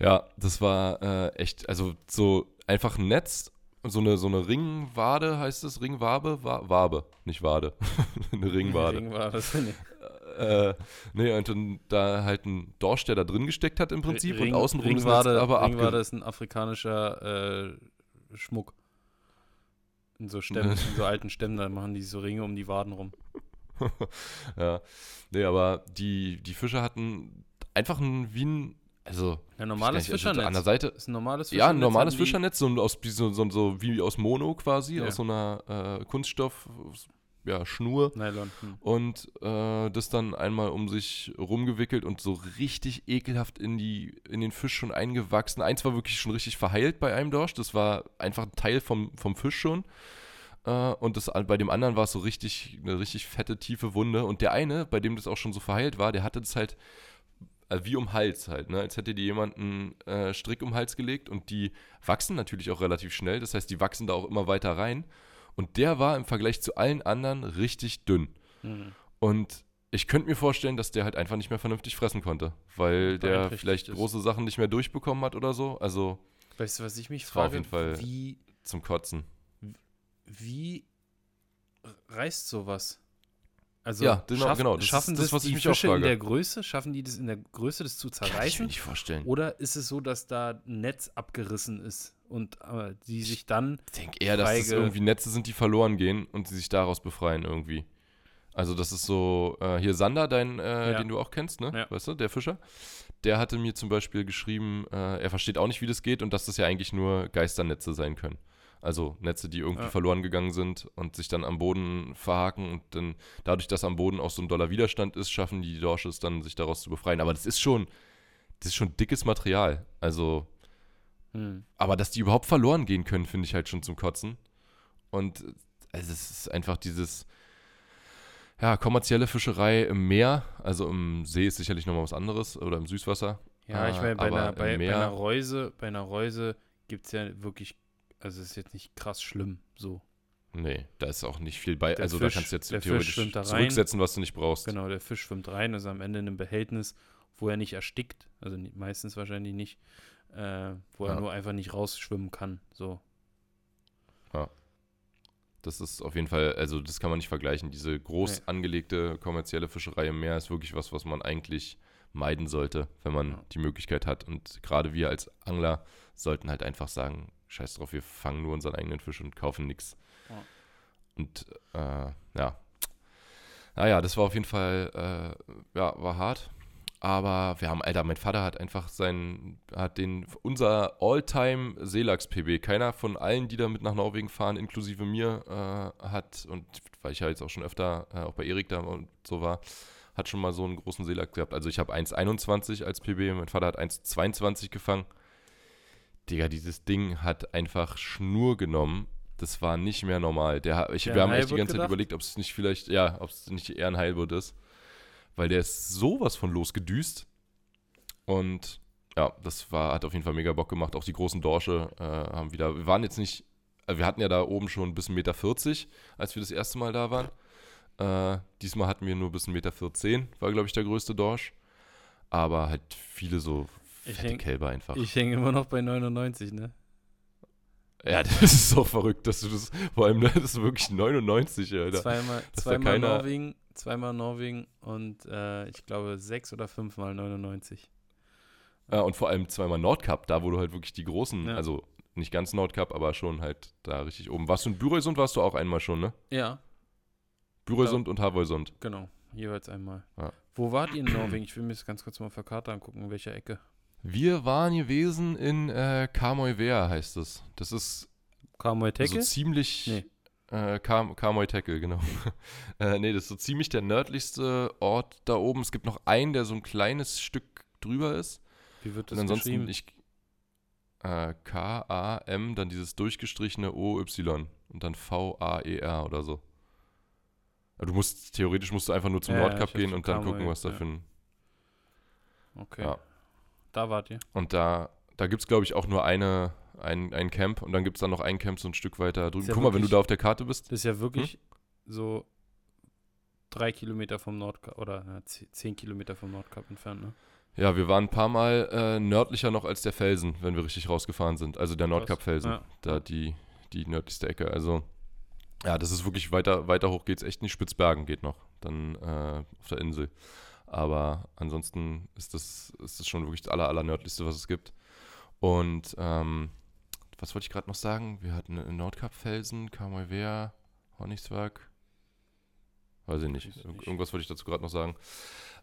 B: Ja, das war äh, echt, also so einfach ein Netz, so eine, so eine Ringwade heißt es, Ringwabe, Wa Wabe, nicht Wade, [LAUGHS] eine Ringwade. Ringwade. Äh, nee, und dann da halt ein Dorsch, der da drin gesteckt hat im Prinzip Ring, und außenrum
A: Ringwade, aber Ringwade ist ein afrikanischer äh, Schmuck. In so Stämmen, [LAUGHS] in so alten Stämmen, da machen die so Ringe um die Waden rum. [LAUGHS]
B: ja, nee, aber die, die Fische hatten einfach ein, wie ein also
A: ein normales nicht, Fischernetz. Also
B: an der Seite
A: ist ein normales
B: Fischernetz. Ja, ein normales Fischernetz, so, aus, so, so, so, wie aus Mono quasi, ja. aus so einer äh, Kunststoff, ja, Schnur.
A: Nylon. Hm.
B: Und äh, das dann einmal um sich rumgewickelt und so richtig ekelhaft in, die, in den Fisch schon eingewachsen. Eins war wirklich schon richtig verheilt bei einem Dorsch. Das war einfach ein Teil vom, vom Fisch schon. Uh, und das, bei dem anderen war es so richtig, eine richtig fette, tiefe Wunde. Und der eine, bei dem das auch schon so verheilt war, der hatte das halt äh, wie um Hals halt, ne? als hätte dir jemand einen äh, Strick um Hals gelegt und die wachsen natürlich auch relativ schnell, das heißt, die wachsen da auch immer weiter rein und der war im Vergleich zu allen anderen richtig dünn. Mhm. Und ich könnte mir vorstellen, dass der halt einfach nicht mehr vernünftig fressen konnte, weil der vielleicht ist. große Sachen nicht mehr durchbekommen hat oder so. Also,
A: weißt du, was ich mich frage?
B: auf jeden Fall wie, zum Kotzen.
A: Wie reißt sowas? Also
B: ja, genau,
A: schaffen,
B: genau.
A: Das schaffen ist das, was die ich mich Fische auch frage. in der Größe, schaffen die das in der Größe, das zu zerreißen? Kann ich mir
B: nicht vorstellen.
A: Oder ist es so, dass da ein Netz abgerissen ist und äh, die sich dann
B: Ich denke eher, dass das irgendwie Netze sind, die verloren gehen und sie sich daraus befreien irgendwie. Also das ist so, äh, hier Sander, dein, äh, ja. den du auch kennst, ne? Ja. Weißt du, der Fischer. Der hatte mir zum Beispiel geschrieben, äh, er versteht auch nicht, wie das geht und dass das ja eigentlich nur Geisternetze sein können. Also Netze, die irgendwie ja. verloren gegangen sind und sich dann am Boden verhaken und dann dadurch, dass am Boden auch so ein doller Widerstand ist, schaffen die Dorsches dann, sich daraus zu befreien. Aber das ist schon, das ist schon dickes Material. Also, hm. aber dass die überhaupt verloren gehen können, finde ich halt schon zum Kotzen. Und also es ist einfach dieses, ja, kommerzielle Fischerei im Meer, also im See ist sicherlich nochmal was anderes oder im Süßwasser.
A: Ja, ich meine, bei, bei, bei, einer Reuse, bei einer Reuse gibt es ja wirklich also ist jetzt nicht krass schlimm so.
B: Nee, da ist auch nicht viel bei.
A: Der
B: also
A: Fisch-
B: da kannst du jetzt theoretisch zurücksetzen, was du nicht brauchst.
A: Genau, der Fisch schwimmt rein, ist am Ende in einem Behältnis, wo er nicht erstickt, also meistens wahrscheinlich nicht, äh, wo er
B: Ja.
A: nur einfach nicht rausschwimmen kann. So.
B: Das ist auf jeden Fall, also das kann man nicht vergleichen. Diese groß
A: Nee.
B: angelegte kommerzielle Fischerei im Meer ist wirklich was, was man eigentlich meiden sollte, wenn man
A: Ja.
B: die Möglichkeit hat. Und gerade wir als Angler sollten halt einfach sagen, scheiß drauf, wir fangen nur unseren eigenen Fisch und kaufen nichts.
A: Ja.
B: Und äh, ja. Naja, das war auf jeden Fall, äh, ja, war hart. Aber wir haben, Alter, mein Vater hat einfach seinen, hat den, unser All-Time Seelachs-PB. Keiner von allen, die da mit nach Norwegen fahren, inklusive mir, äh, hat, und weil ich ja jetzt auch schon öfter äh, auch bei Erik da und so war, hat schon mal so einen großen Seelachs gehabt. Also ich habe 1,21 als PB, mein Vater hat 1,22 gefangen. Digga, dieses Ding hat einfach Schnur genommen. Das war nicht mehr normal. Der, ich,
A: Der
B: wir haben echt die ganze Zeit
A: gedacht?
B: überlegt, ob es nicht vielleicht, ja, ob es nicht eher ein Heilbutt ist. Weil der ist sowas von losgedüst. Und ja, das war, hat auf jeden Fall mega Bock gemacht. Auch die großen Dorsche äh, haben wieder, wir waren jetzt nicht, äh, wir hatten ja da oben schon bis 1,40 Meter, als wir das erste Mal da waren. Äh, diesmal hatten wir nur bis 1,14 Meter, war glaube ich der größte Dorsch. Aber halt viele so
A: Ich
B: fette
A: denk-
B: Kälber einfach.
A: Ich hänge immer noch bei 99, ne?
B: Ja, [LAUGHS] das ist so verrückt, dass du das, vor allem, ne, das ist wirklich 99, Alter.
A: Zweimal, zweimal
B: keiner-
A: Norwegen, zweimal Norwegen und äh, ich glaube sechs oder fünfmal 99.
B: Ja, und vor allem zweimal Nordkap, da wo du halt wirklich die großen,
A: Ja.
B: also nicht ganz Nordkap, aber schon halt da richtig oben. Warst du in Bürösund, warst du auch einmal schon, ne?
A: Ja,
B: Bürösund und Havöysund.
A: genau. Jeweils einmal.
B: Ja.
A: Wo wart ihr in Norwegen? Ich will mir das ganz kurz mal auf der Karte angucken, in welcher Ecke.
B: Wir waren gewesen in äh, Karmoivea, heißt es. Das ist
A: Karmoy-Tecke?
B: so ziemlich.
A: Nee.
B: Äh, Kar Karmoy-Tecke, genau. [LAUGHS] äh, nee, das ist so ziemlich der nördlichste Ort da oben. Es gibt noch einen, der so ein kleines Stück drüber ist.
A: Wie wird
B: Und
A: das
B: ansonsten,
A: geschrieben?
B: ich. Äh, K-A-M, dann dieses durchgestrichene O-Y und dann V-A-E-R oder so. Du musst, theoretisch musst du einfach nur zum
A: ja,
B: Nordkap gehen und dann gucken, was da
A: ja.
B: für ein.
A: Okay.
B: Ja.
A: Da wart ihr.
B: Und da, da gibt es, glaube ich, auch nur eine, ein, ein Camp und dann gibt es dann noch ein Camp so ein Stück weiter drüben.
A: Ja
B: Guck mal, wenn du
A: wirklich-
B: da auf der Karte bist.
A: Das ist ja wirklich
B: Hm?
A: so drei Kilometer vom Nordkap oder na, ze- zehn Kilometer vom Nordkap entfernt, ne?
B: Ja, wir waren ein paar Mal äh, nördlicher noch als der Felsen, wenn wir richtig rausgefafen sind. Also der. Nordkap-Felsen.
A: Ja.
B: Da die, die nördlichste Ecke. Also, ja, das ist wirklich weiter, weiter hoch geht's echt nicht. Spitzbergen geht noch. Dann äh, auf der Insel. Aber ansonsten ist das, ist das schon wirklich das aller, aller nördlichste, was es gibt. Und ähm, was wollte ich gerade noch sagen? Wir hatten einen Nordkap-Felsen, Kamoivea, Hornigswerk. Weiß ich nicht.
A: Weiß ich
B: Ir-
A: nicht.
B: Irgendwas wollte ich dazu gerade noch sagen.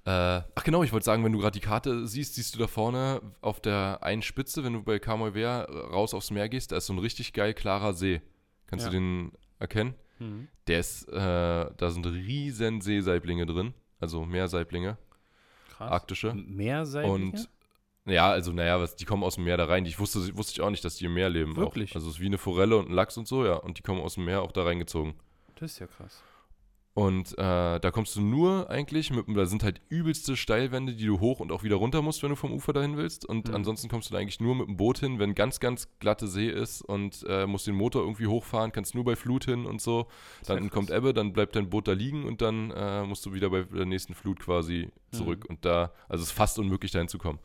B: Äh, ach genau, ich wollte sagen, wenn du gerade die Karte siehst, siehst du da vorne auf der einen Spitze, wenn du bei Kamoivea raus aufs Meer gehst, da ist so ein richtig geil klarer See. Kannst
A: Ja.
B: du den erkennen?
A: Mhm.
B: Der ist, äh, da sind riesen Seesaiblinge drin, also Meersaiblinge,
A: Krass.
B: arktische.
A: Mehr
B: Und ja, also naja, was, die kommen aus dem Meer da rein. Ich wusste, wusste ich auch nicht, dass die im Meer leben.
A: Wirklich?
B: Auch. Also es ist wie eine Forelle und ein Lachs und so, ja. Und die kommen aus dem Meer auch da reingezogen.
A: Das ist ja krass.
B: Und äh, da kommst du nur eigentlich mit, da sind halt übelste Steilwände, die du hoch und auch wieder runter musst, wenn du vom Ufer dahin willst. Und
A: Mhm.
B: ansonsten kommst du da eigentlich nur mit dem Boot hin, wenn ganz, ganz glatte See ist und äh, musst den Motor irgendwie hochfahren, kannst nur bei Flut hin und so. Dann
A: krass.
B: kommt Ebbe, dann bleibt dein Boot da liegen und dann äh, musst du wieder bei der nächsten Flut quasi zurück.
A: Mhm.
B: Und da, also es ist fast unmöglich, dahin zu kommen.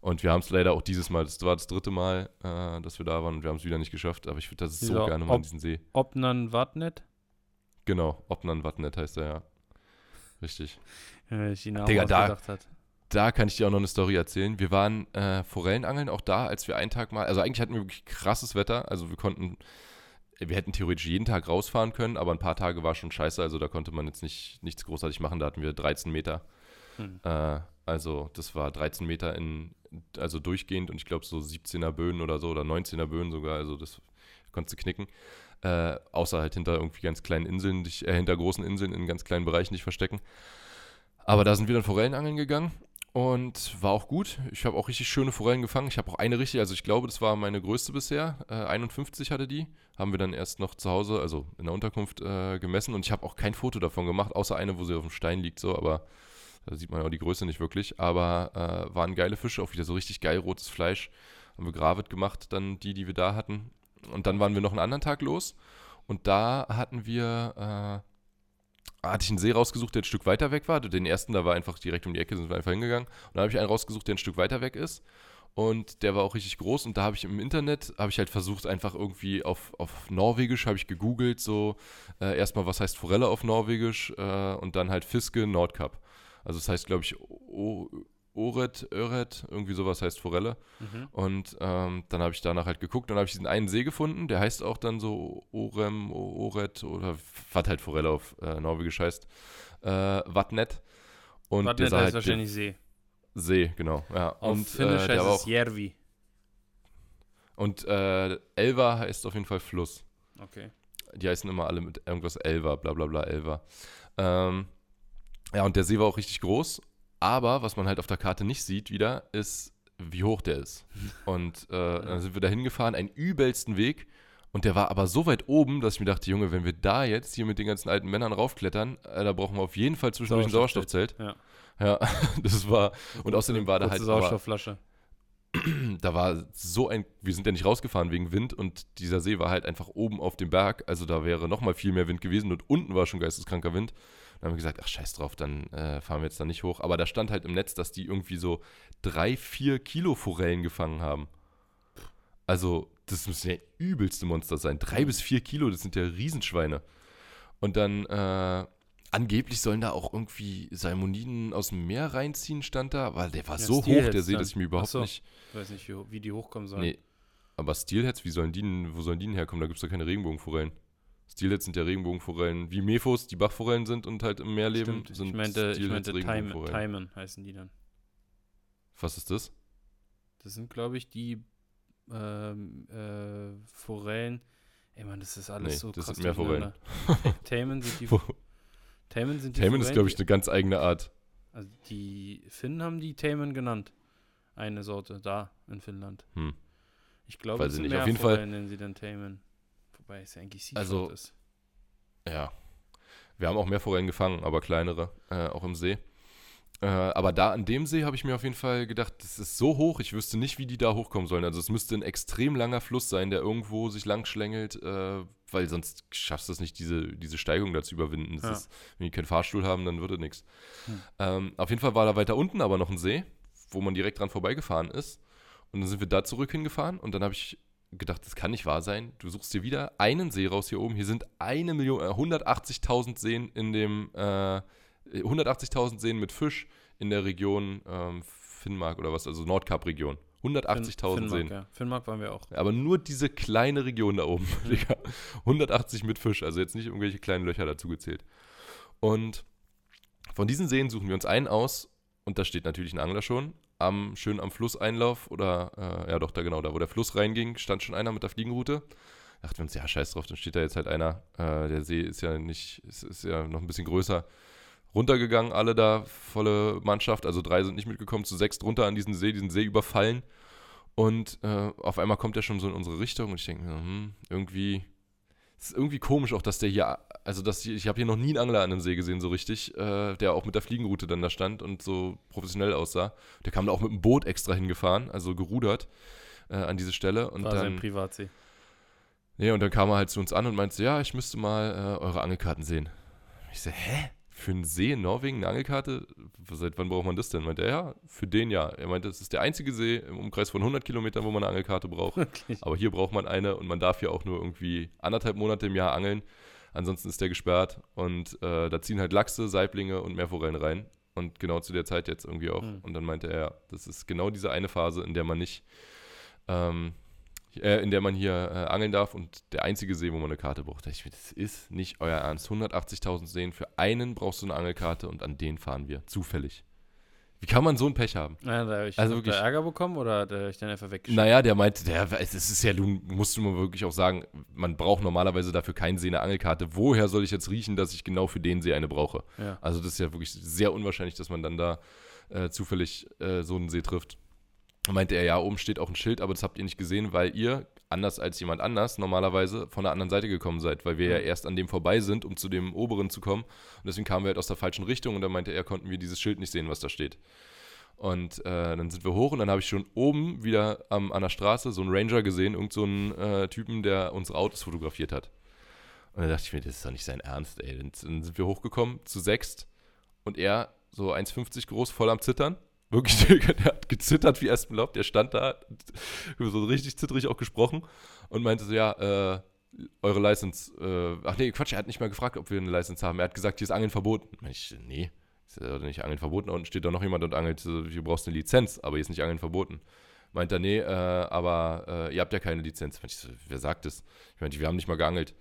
B: Und wir haben es leider auch dieses Mal, das war das dritte Mal, äh, dass wir da waren und wir haben es wieder nicht geschafft. Aber ich würde das so
A: Dieser
B: gerne mal in
A: Ob-
B: diesen See.
A: Obnan Vatnet.
B: Genau, Obnan Watnet heißt er ja. Richtig.
A: Äh, China
B: Digga, da-
A: hat.
B: Da kann ich dir auch noch eine Story erzählen. Wir waren äh, Forellenangeln auch da, als wir einen Tag mal, also eigentlich hatten wir wirklich krasses Wetter. Also wir konnten, wir hätten theoretisch jeden Tag rausfahren können, aber ein paar Tage war schon scheiße. Also da konnte man jetzt nicht nichts großartig machen. Da hatten wir 13 Meter.
A: Hm.
B: Äh, also das war 13 Meter in, also durchgehend und ich glaube so 17er Böen oder so oder 19er Böen sogar. Also das konntest du knicken. Äh, außer halt hinter irgendwie ganz kleinen Inseln, dich, äh, hinter großen Inseln in ganz kleinen Bereichen dich verstecken. Aber da sind wir dann Forellenangeln gegangen und war auch gut. Ich habe auch richtig schöne Forellen gefangen. Ich habe auch eine richtig, also ich glaube, das war meine größte bisher. Äh, 51 hatte die. Haben wir dann erst noch zu Hause, also in der Unterkunft, äh, gemessen. Und ich habe auch kein Foto davon gemacht, außer eine, wo sie auf dem Stein liegt, so. Aber da sieht man ja auch die Größe nicht wirklich. Aber äh, waren geile Fische, auch wieder so richtig geil rotes Fleisch. Haben wir Gravet gemacht, dann die, die wir da hatten. Und dann waren wir noch einen anderen Tag los. Und da hatten wir, äh, hatte ich einen See rausgesucht, der ein Stück weiter weg war. Den ersten, da war einfach direkt um die Ecke, sind wir einfach hingegangen. Und dann habe ich einen rausgesucht, der ein Stück weiter weg ist. Und der war auch richtig groß. Und da habe ich im Internet, habe ich halt versucht, einfach irgendwie auf, auf Norwegisch, habe ich gegoogelt, so äh, erstmal, was heißt Forelle auf Norwegisch äh, und dann halt Fiske Nordkap. Also das heißt, glaube ich, o Oret, Öret, irgendwie sowas heißt Forelle. Mhm. Und ähm, dann habe ich danach halt geguckt und habe ich diesen einen See gefunden, der heißt auch dann so Orem, Oret oder was halt Forelle auf äh, Norwegisch heißt, äh, Vatnet.
A: Und Vatnet heißt halt wahrscheinlich See.
B: See, genau. Ja.
A: Auf und, Finnisch äh, heißt es Järvi.
B: Und äh, Elva heißt auf jeden Fall Fluss.
A: Okay.
B: Die heißen immer alle mit irgendwas Elva, bla bla bla, Elva. Ähm, ja, und der See war auch richtig groß. Aber was man halt auf der Karte nicht sieht wieder, ist, wie hoch der ist. [LAUGHS] Und äh, dann sind wir da hingefahren, einen übelsten Weg. Und der war aber so weit oben, dass ich mir dachte, Junge, wenn wir da jetzt hier mit den ganzen alten Männern raufklettern, äh, da brauchen wir auf jeden Fall zwischendurch ein Sauerstoffzelt. Ja. Ja, [LAUGHS] das war. Und außerdem war da halt.
A: Sauerstoffflasche. [CLEARS THROAT]
B: Da war so ein. Wir sind ja nicht rausgefahren wegen Wind und dieser See war halt einfach oben auf dem Berg. Also da wäre nochmal viel mehr Wind gewesen und unten war schon geisteskranker Wind. Dann haben wir gesagt, ach scheiß drauf, dann äh, fahren wir jetzt da nicht hoch. Aber da stand halt im Netz, dass die irgendwie so drei, vier Kilo Forellen gefangen haben. Also, das müssen ja übelste Monster sein. Drei bis vier Kilo, das sind ja Riesenschweine. Und dann äh, Angeblich sollen da auch irgendwie Salmoniden aus dem Meer reinziehen, stand da, weil der war ja, so hoch, der See, dass ich mir überhaupt so. nicht.
A: Ich weiß nicht, wie, wie die hochkommen sollen. Nee.
B: Aber Steelheads, wie sollen die, wo sollen die herkommen? Da gibt es doch keine Regenbogenforellen. Steelheads sind ja Regenbogenforellen, wie Mephos, die Bachforellen sind und halt im Meer leben.
A: Stimmt. Sind ich meinte, ich meinte Taimen heißen die dann.
B: Was ist das?
A: Das sind, glaube ich, die ähm, äh, Forellen. Ey, Mann, das ist alles nee, so
B: das krass. Das sind mehr Forellen. [LAUGHS]
A: Taimen sind die
B: Taman sind die Taman ist, glaube ich, eine ganz eigene Art.
A: Also die Finnen haben die Taman genannt. Eine Sorte da in Finnland. Hm. Ich glaube,
B: es sind nicht. mehr Auf jeden Fall
A: nennen sie dann Taman. Wobei es eigentlich
B: Seafood also, ist. Ja. Wir haben auch mehr Forellen gefangen, aber kleinere, äh, auch im See. Äh, aber da an dem See habe ich mir auf jeden Fall gedacht, das ist so hoch, ich wüsste nicht, wie die da hochkommen sollen. Also es müsste ein extrem langer Fluss sein, der irgendwo sich lang schlängelt, äh, weil sonst schaffst du es nicht, diese, diese Steigung da zu überwinden. Ja. Ist, wenn die keinen Fahrstuhl haben, dann würde nichts. Hm. Ähm, auf jeden Fall war da weiter unten aber noch ein See, wo man direkt dran vorbeigefahren ist. Und dann sind wir da zurück hingefahren und dann habe ich gedacht, das kann nicht wahr sein. Du suchst dir wieder einen See raus hier oben. Hier sind eine Million, äh, 180.000 Seen in dem äh, 180.000 Seen mit Fisch in der Region ähm, Finnmark oder was, also Nordkap-Region. 180.000 Seen.
A: Ja. Finnmark waren wir auch.
B: Aber nur diese kleine Region da oben, [LAUGHS] mhm. 180 mit Fisch, also jetzt nicht irgendwelche kleinen Löcher dazu gezählt. Und von diesen Seen suchen wir uns einen aus und da steht natürlich ein Angler schon. Am, schön am Flusseinlauf oder, äh, ja doch, da genau, da wo der Fluss reinging, stand schon einer mit der Fliegenroute. Da dachten wir uns, ja, scheiß drauf, dann steht da jetzt halt einer. Äh, der See ist ja nicht, ist, ist ja noch ein bisschen größer runtergegangen, alle da, volle Mannschaft. Also drei sind nicht mitgekommen, zu sechs drunter an diesen See, diesen See überfallen. Und äh, auf einmal kommt er schon so in unsere Richtung und ich denke hm, irgendwie, es ist irgendwie komisch auch, dass der hier, also dass hier, ich habe hier noch nie einen Angler an einem See gesehen, so richtig, äh, der auch mit der Fliegenroute dann da stand und so professionell aussah. Der kam da auch mit dem Boot extra hingefahren, also gerudert äh, an diese Stelle. Und
A: War
B: dann,
A: sein Privatsee.
B: Nee, und dann kam er halt zu uns an und meinte, ja, ich müsste mal äh, eure Angelkarten sehen. Ich so, hä? Für einen See in Norwegen eine Angelkarte? Seit wann braucht man das denn? Meint er, ja, für den ja. Er meinte, das ist der einzige See im Umkreis von 100 Kilometern, wo man eine Angelkarte braucht. Wirklich? Aber hier braucht man eine und man darf hier auch nur irgendwie anderthalb Monate im Jahr angeln. Ansonsten ist der gesperrt und äh, da ziehen halt Lachse, Saiblinge und Meerforellen rein. Und genau zu der Zeit jetzt irgendwie auch. Mhm. Und dann meinte er, ja, das ist genau diese eine Phase, in der man nicht ähm, äh, in der man hier äh, angeln darf und der einzige See, wo man eine Karte braucht. Ich das ist nicht euer Ernst. 180.000 Seen, für einen brauchst du eine Angelkarte und an den fahren wir. Zufällig. Wie kann man so ein Pech haben?
A: Ja, da habe ich also wirklich, Ärger bekommen oder hat er euch dann einfach weggeschickt?
B: Naja, der meinte, der, es ist ja, du musst du mal wirklich auch sagen, man braucht normalerweise dafür keinen See eine Angelkarte. Woher soll ich jetzt riechen, dass ich genau für den See eine brauche? Ja. Also das ist ja wirklich sehr unwahrscheinlich, dass man dann da äh, zufällig äh, so einen See trifft meinte er, ja, oben steht auch ein Schild, aber das habt ihr nicht gesehen, weil ihr, anders als jemand anders, normalerweise von der anderen Seite gekommen seid, weil wir ja erst an dem vorbei sind, um zu dem oberen zu kommen. Und deswegen kamen wir halt aus der falschen Richtung und dann meinte er, konnten wir dieses Schild nicht sehen, was da steht. Und äh, dann sind wir hoch und dann habe ich schon oben wieder am, an der Straße so einen Ranger gesehen, irgend so einen äh, Typen, der unsere Autos fotografiert hat. Und dann dachte ich mir, das ist doch nicht sein Ernst, ey. Dann, dann sind wir hochgekommen zu sechst und er so 1,50 groß, voll am Zittern. Wirklich, [LAUGHS] der hat gezittert wie Espenlaub. Der stand da, [LAUGHS] so richtig zittrig auch gesprochen und meinte so, ja, äh, eure License, äh, ach nee, Quatsch, er hat nicht mal gefragt, ob wir eine License haben. Er hat gesagt, hier ist Angeln verboten. Ich, nee, ist ja nicht Angeln verboten. Und steht da noch jemand und angelt, hier brauchst du eine Lizenz, aber hier ist nicht Angeln verboten. Meint er, nee, äh, aber äh, ihr habt ja keine Lizenz. Ich so, wer sagt das? Ich meinte, wir haben nicht mal geangelt.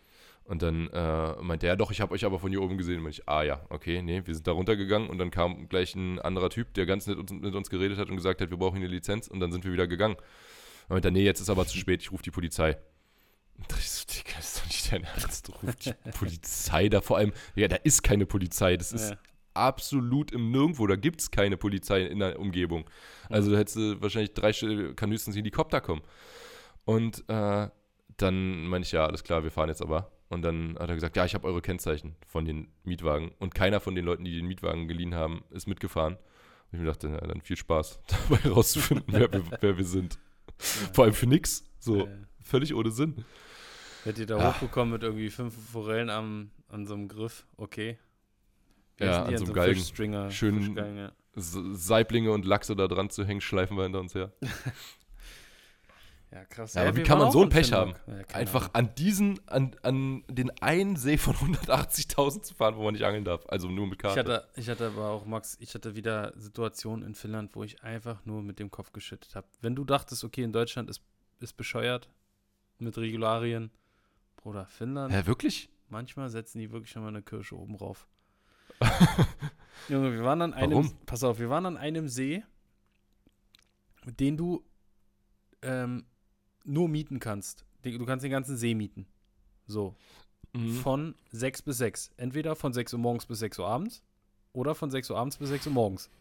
B: Und dann äh, meinte er, doch, ich habe euch aber von hier oben gesehen. Und ich, ah ja, okay, nee, wir sind da runtergegangen und dann kam gleich ein anderer Typ, der ganz nett mit uns geredet hat und gesagt hat, wir brauchen eine Lizenz und dann sind wir wieder gegangen. Und meinte er, nee, jetzt ist aber zu spät, ich rufe die Polizei. Und ich so, Digga, das ist doch nicht dein Ernst, ruft die [LAUGHS] Polizei da vor allem. Ja, da ist keine Polizei, das ist ja. absolut im Nirgendwo, da gibt es keine Polizei in der Umgebung. Also da hättest du wahrscheinlich drei kann höchstens ein Helikopter kommen. Und äh, dann meine ich, ja, alles klar, wir fahren jetzt aber. Und dann hat er gesagt, ja, ich habe eure Kennzeichen von den Mietwagen. Und keiner von den Leuten, die den Mietwagen geliehen haben, ist mitgefahren. Und ich mir dachte, ja, dann viel Spaß [LAUGHS] dabei rauszufinden, wer, wir, wer wir sind. Ja. Vor allem für nix. So, ja. völlig ohne Sinn.
A: Hättet ihr da ah. hochbekommen mit irgendwie fünf Forellen am, an so einem Griff, okay.
B: Ja, an so einem Galgen. Schön ja. Saiblinge und Lachse da dran zu hängen, schleifen wir hinter uns her. [LAUGHS] Ja, krass. Ja, aber wie kann man so ein Pech haben? Ja, Einfach an diesen, an, an den einen See von [LAUGHS] 180.000 zu fahren, wo man nicht angeln darf. Also nur mit Karte.
A: Ich hatte, ich hatte aber auch, Max, ich hatte wieder Situationen in Finnland, wo ich einfach nur mit dem Kopf geschüttet habe. Wenn du dachtest, okay, in Deutschland ist, ist bescheuert mit Regularien, Bruder, Finnland.
B: Ja, wirklich?
A: Manchmal setzen die wirklich nochmal eine Kirsche oben drauf. [LAUGHS] Junge, wir waren an einem, Warum? pass auf, wir waren an einem See, den du ähm, nur mieten kannst. Du kannst den ganzen See mieten. So. Mhm. Von 6 bis 6. Entweder von 6 Uhr morgens bis 6 Uhr abends oder von 6 Uhr abends bis 6 Uhr morgens. [LAUGHS]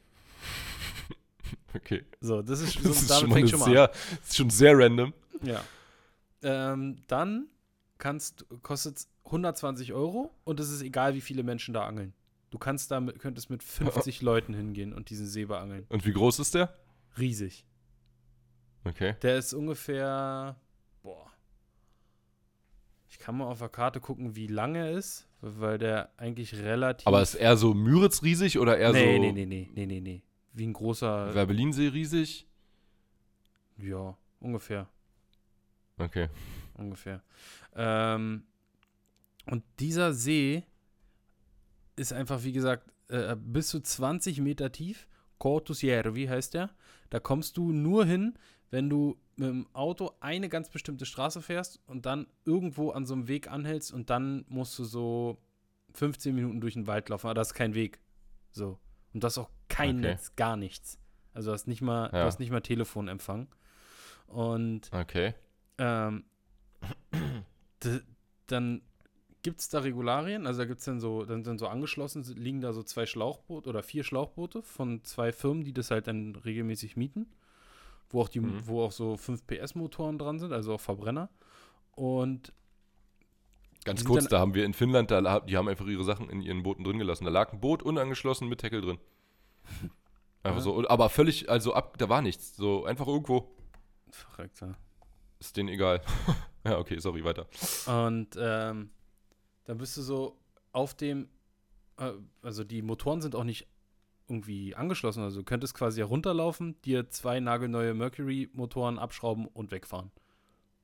B: Okay.
A: So, das ist, [LAUGHS]
B: so, das ist schon, fängt schon mal sehr, an. Das ist schon sehr random.
A: Ja. Ähm, dann kostet es 120 Euro und es ist egal, wie viele Menschen da angeln. Du kannst da mit, könntest mit 50 [LAUGHS] Leuten hingehen und diesen See beangeln.
B: Und wie groß ist der?
A: Riesig.
B: Okay.
A: Der ist ungefähr, boah. Ich kann mal auf der Karte gucken, wie lang er ist, weil der eigentlich relativ.
B: Aber ist er so Müritz riesig oder eher
A: nee,
B: so.
A: Nee, nee, nee, nee, nee, nee. Wie ein großer.
B: Werbelinsee riesig?
A: Ja, ungefähr.
B: Okay.
A: Ungefähr. Ähm, und dieser See ist einfach, wie gesagt, äh, bis zu 20 Meter tief. Kortusjärvi heißt der. Da kommst du nur hin, wenn du mit dem Auto eine ganz bestimmte Straße fährst und dann irgendwo an so einem Weg anhältst und dann musst du so 15 Minuten durch den Wald laufen, aber das ist kein Weg. So. Und das ist auch kein okay. Netz, gar nichts. Also du hast nicht mal, ja. du hast nicht mal Telefonempfang. Und
B: okay.
A: ähm, [COUGHS] dann gibt es da Regularien, also da gibt es dann so, dann sind so angeschlossen, liegen da so zwei Schlauchboote oder vier Schlauchboote von zwei Firmen, die das halt dann regelmäßig mieten wo auch, die, mhm. wo auch so 5 PS-Motoren dran sind, also auch Verbrenner. Und
B: Ganz kurz, da haben wir in Finnland, da, die haben einfach ihre Sachen in ihren Booten drin gelassen. Da lag ein Boot unangeschlossen mit Tackle drin. [LAUGHS] Einfach ja. so, aber völlig, also ab, da war nichts. So einfach irgendwo.
A: Verrückt, ja.
B: Ist denen egal. [LAUGHS] ja, okay, sorry, weiter.
A: Und ähm, dann bist du so auf dem, äh, also die Motoren sind auch nicht irgendwie angeschlossen. Also du könntest quasi herunterlaufen, dir zwei nagelneue Mercury-Motoren abschrauben und wegfahren.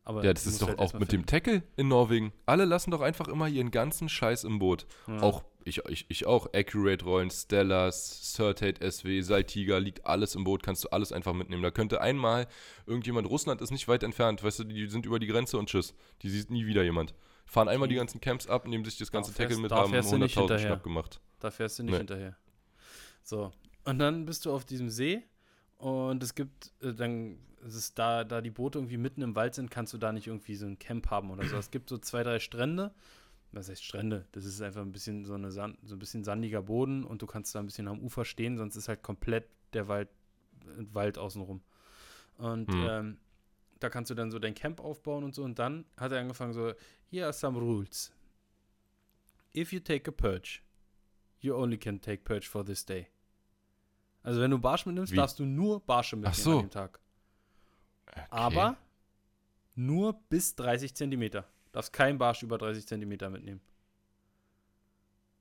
B: Aber ja, das ist doch halt auch mit finden. dem Tackle in Norwegen. Alle lassen doch einfach immer ihren ganzen Scheiß im Boot. Ja. Auch ich, ich, ich auch. Accurate-Rollen, Stellas, Certate SW, Saltiga, liegt alles im Boot, kannst du alles einfach mitnehmen. Da könnte einmal irgendjemand, Russland ist nicht weit entfernt, weißt du, die sind über die Grenze und tschüss. Die sieht nie wieder jemand. Fahren einmal die ganzen Camps ab, nehmen sich das ganze da Tackle mit, haben 100.000 Schnapp gemacht.
A: Da fährst du nicht nee. hinterher. So. Und dann bist du auf diesem See und es gibt äh, dann, es ist da, da die Boote irgendwie mitten im Wald sind, kannst du da nicht irgendwie so ein Camp haben oder so. Es gibt so zwei, drei Strände. Was heißt Strände? Das ist einfach ein bisschen so, eine Sand, so ein bisschen sandiger Boden und du kannst da ein bisschen am Ufer stehen, sonst ist halt komplett der Wald, Wald außenrum. Und hm. ähm, da kannst du dann so dein Camp aufbauen und so. Und dann hat er angefangen so, here are some rules. If you take a purge, you only can take Perch for this day. Also wenn du Barsch mitnimmst, Wie? darfst du nur Barsche mitnehmen
B: so.
A: an dem Tag. Okay. Aber nur bis 30 Zentimeter. darfst keinen Barsch über 30 Zentimeter mitnehmen.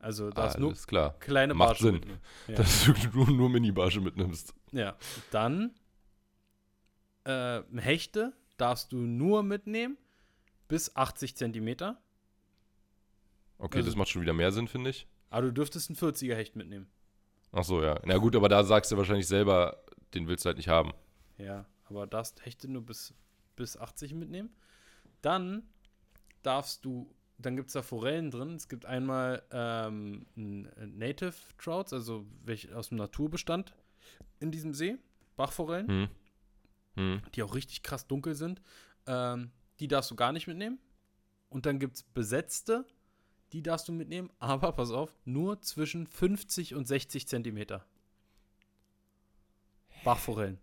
A: Also darfst
B: Alles
A: nur
B: klar.
A: kleine
B: Macht
A: Barsche
B: Sinn.
A: mitnehmen. Ja.
B: Dass du [LAUGHS] nur, nur Mini-Barsche mitnimmst.
A: ja. Dann äh, Hechte darfst du nur mitnehmen bis 80 Zentimeter.
B: Okay,
A: Also-
B: das macht schon wieder mehr Sinn, finde ich.
A: Aber du dürftest einen 40er Hecht mitnehmen.
B: Ach so, ja. Na gut, aber da sagst du wahrscheinlich selber, den willst du halt nicht haben.
A: Ja, aber darfst Hechte nur bis, bis 80 mitnehmen. Dann darfst du, dann gibt es da Forellen drin. Es gibt einmal ähm, n- Native Trouts, also welche aus dem Naturbestand in diesem See, Bachforellen,
B: Hm. Hm.
A: die auch richtig krass dunkel sind. Ähm, die darfst du gar nicht mitnehmen. Und dann gibt es besetzte, die darfst du mitnehmen, [LAUGHS] aber pass auf, nur zwischen 50 und 60 Zentimeter. Bachforellen.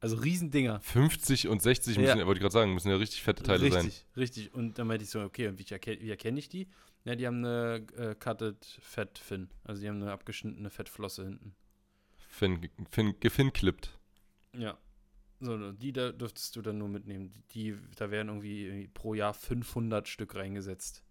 A: Also Riesendinger.
B: 50 und 60
A: Ja.
B: müssen, ja. wollte ich gerade sagen, müssen ja richtig fette Teile sein.
A: richtig, richtig. Und dann meinte ich so, okay, und wie, erkenne, wie erkenne ich die? Ja, die haben eine äh, Cutted Fat Fin. Also die haben eine abgeschnittene Fettflosse hinten.
B: Fin, fin, gefinklippt.
A: Ja. So, die da dürftest du dann nur mitnehmen. Die, da werden irgendwie pro Jahr 500 Stück reingesetzt.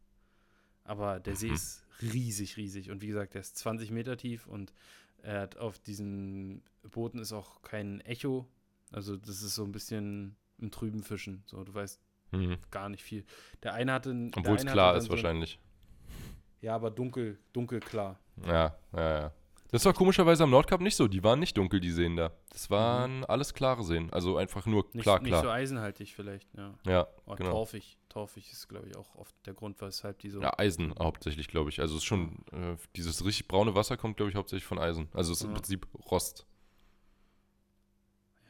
A: Aber der See
B: Mhm.
A: ist riesig, riesig. Und wie gesagt, der ist 20 Meter tief und er hat auf diesen Booten ist auch kein Echo. Also das ist so ein bisschen im Trüben Fischen. So, du weißt
B: Hm.
A: gar nicht viel. Der eine hatte
B: Obwohl es klar ist
A: so-
B: wahrscheinlich.
A: Ja, aber dunkel, dunkelklar.
B: Ja, ja, ja. Das war komischerweise am Nordkap nicht so. Die waren nicht dunkel, die Seen da. Das waren alles klare Seen. Also einfach nur
A: Nicht,
B: klar,
A: nicht
B: klar.
A: so eisenhaltig vielleicht, ja.
B: ja,
A: Aber
B: genau.
A: torfig. Torfig ist, glaube ich, auch oft der Grund, weshalb die so.
B: Ja, Eisen hauptsächlich, glaube ich. Also es ist schon, äh, dieses richtig braune Wasser kommt, glaube ich, hauptsächlich von Eisen. Also es ist im
A: Ja.
B: Prinzip Rost.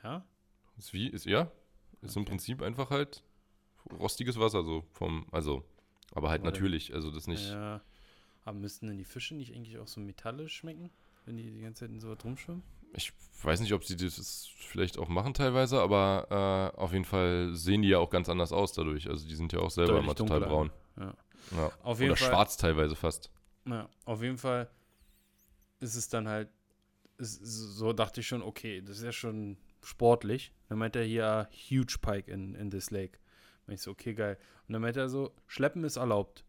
A: Ja?
B: Ist wie, ist, ja, ist im
A: Okay.
B: Prinzip einfach halt rostiges Wasser, so vom, also, aber halt
A: dann-
B: natürlich, also das nicht,
A: Ja. Aber müssten denn die Fische nicht eigentlich auch so metallisch schmecken, wenn die die ganze Zeit in so was rumschwimmen?
B: ich weiß nicht, ob sie das vielleicht auch machen teilweise, aber äh, auf jeden Fall sehen die ja auch ganz anders aus dadurch. Also die sind ja auch selber immer total braun.
A: Ja.
B: Ja.
A: Auf jeden
B: Oder
A: Fall.
B: schwarz teilweise fast.
A: Ja, auf jeden Fall ist es dann halt, ist, so dachte ich schon, okay, das ist ja schon sportlich. Dann meint er hier, huge pike in, in this lake. Und ich so, okay, geil. Und dann meint er so, schleppen ist erlaubt.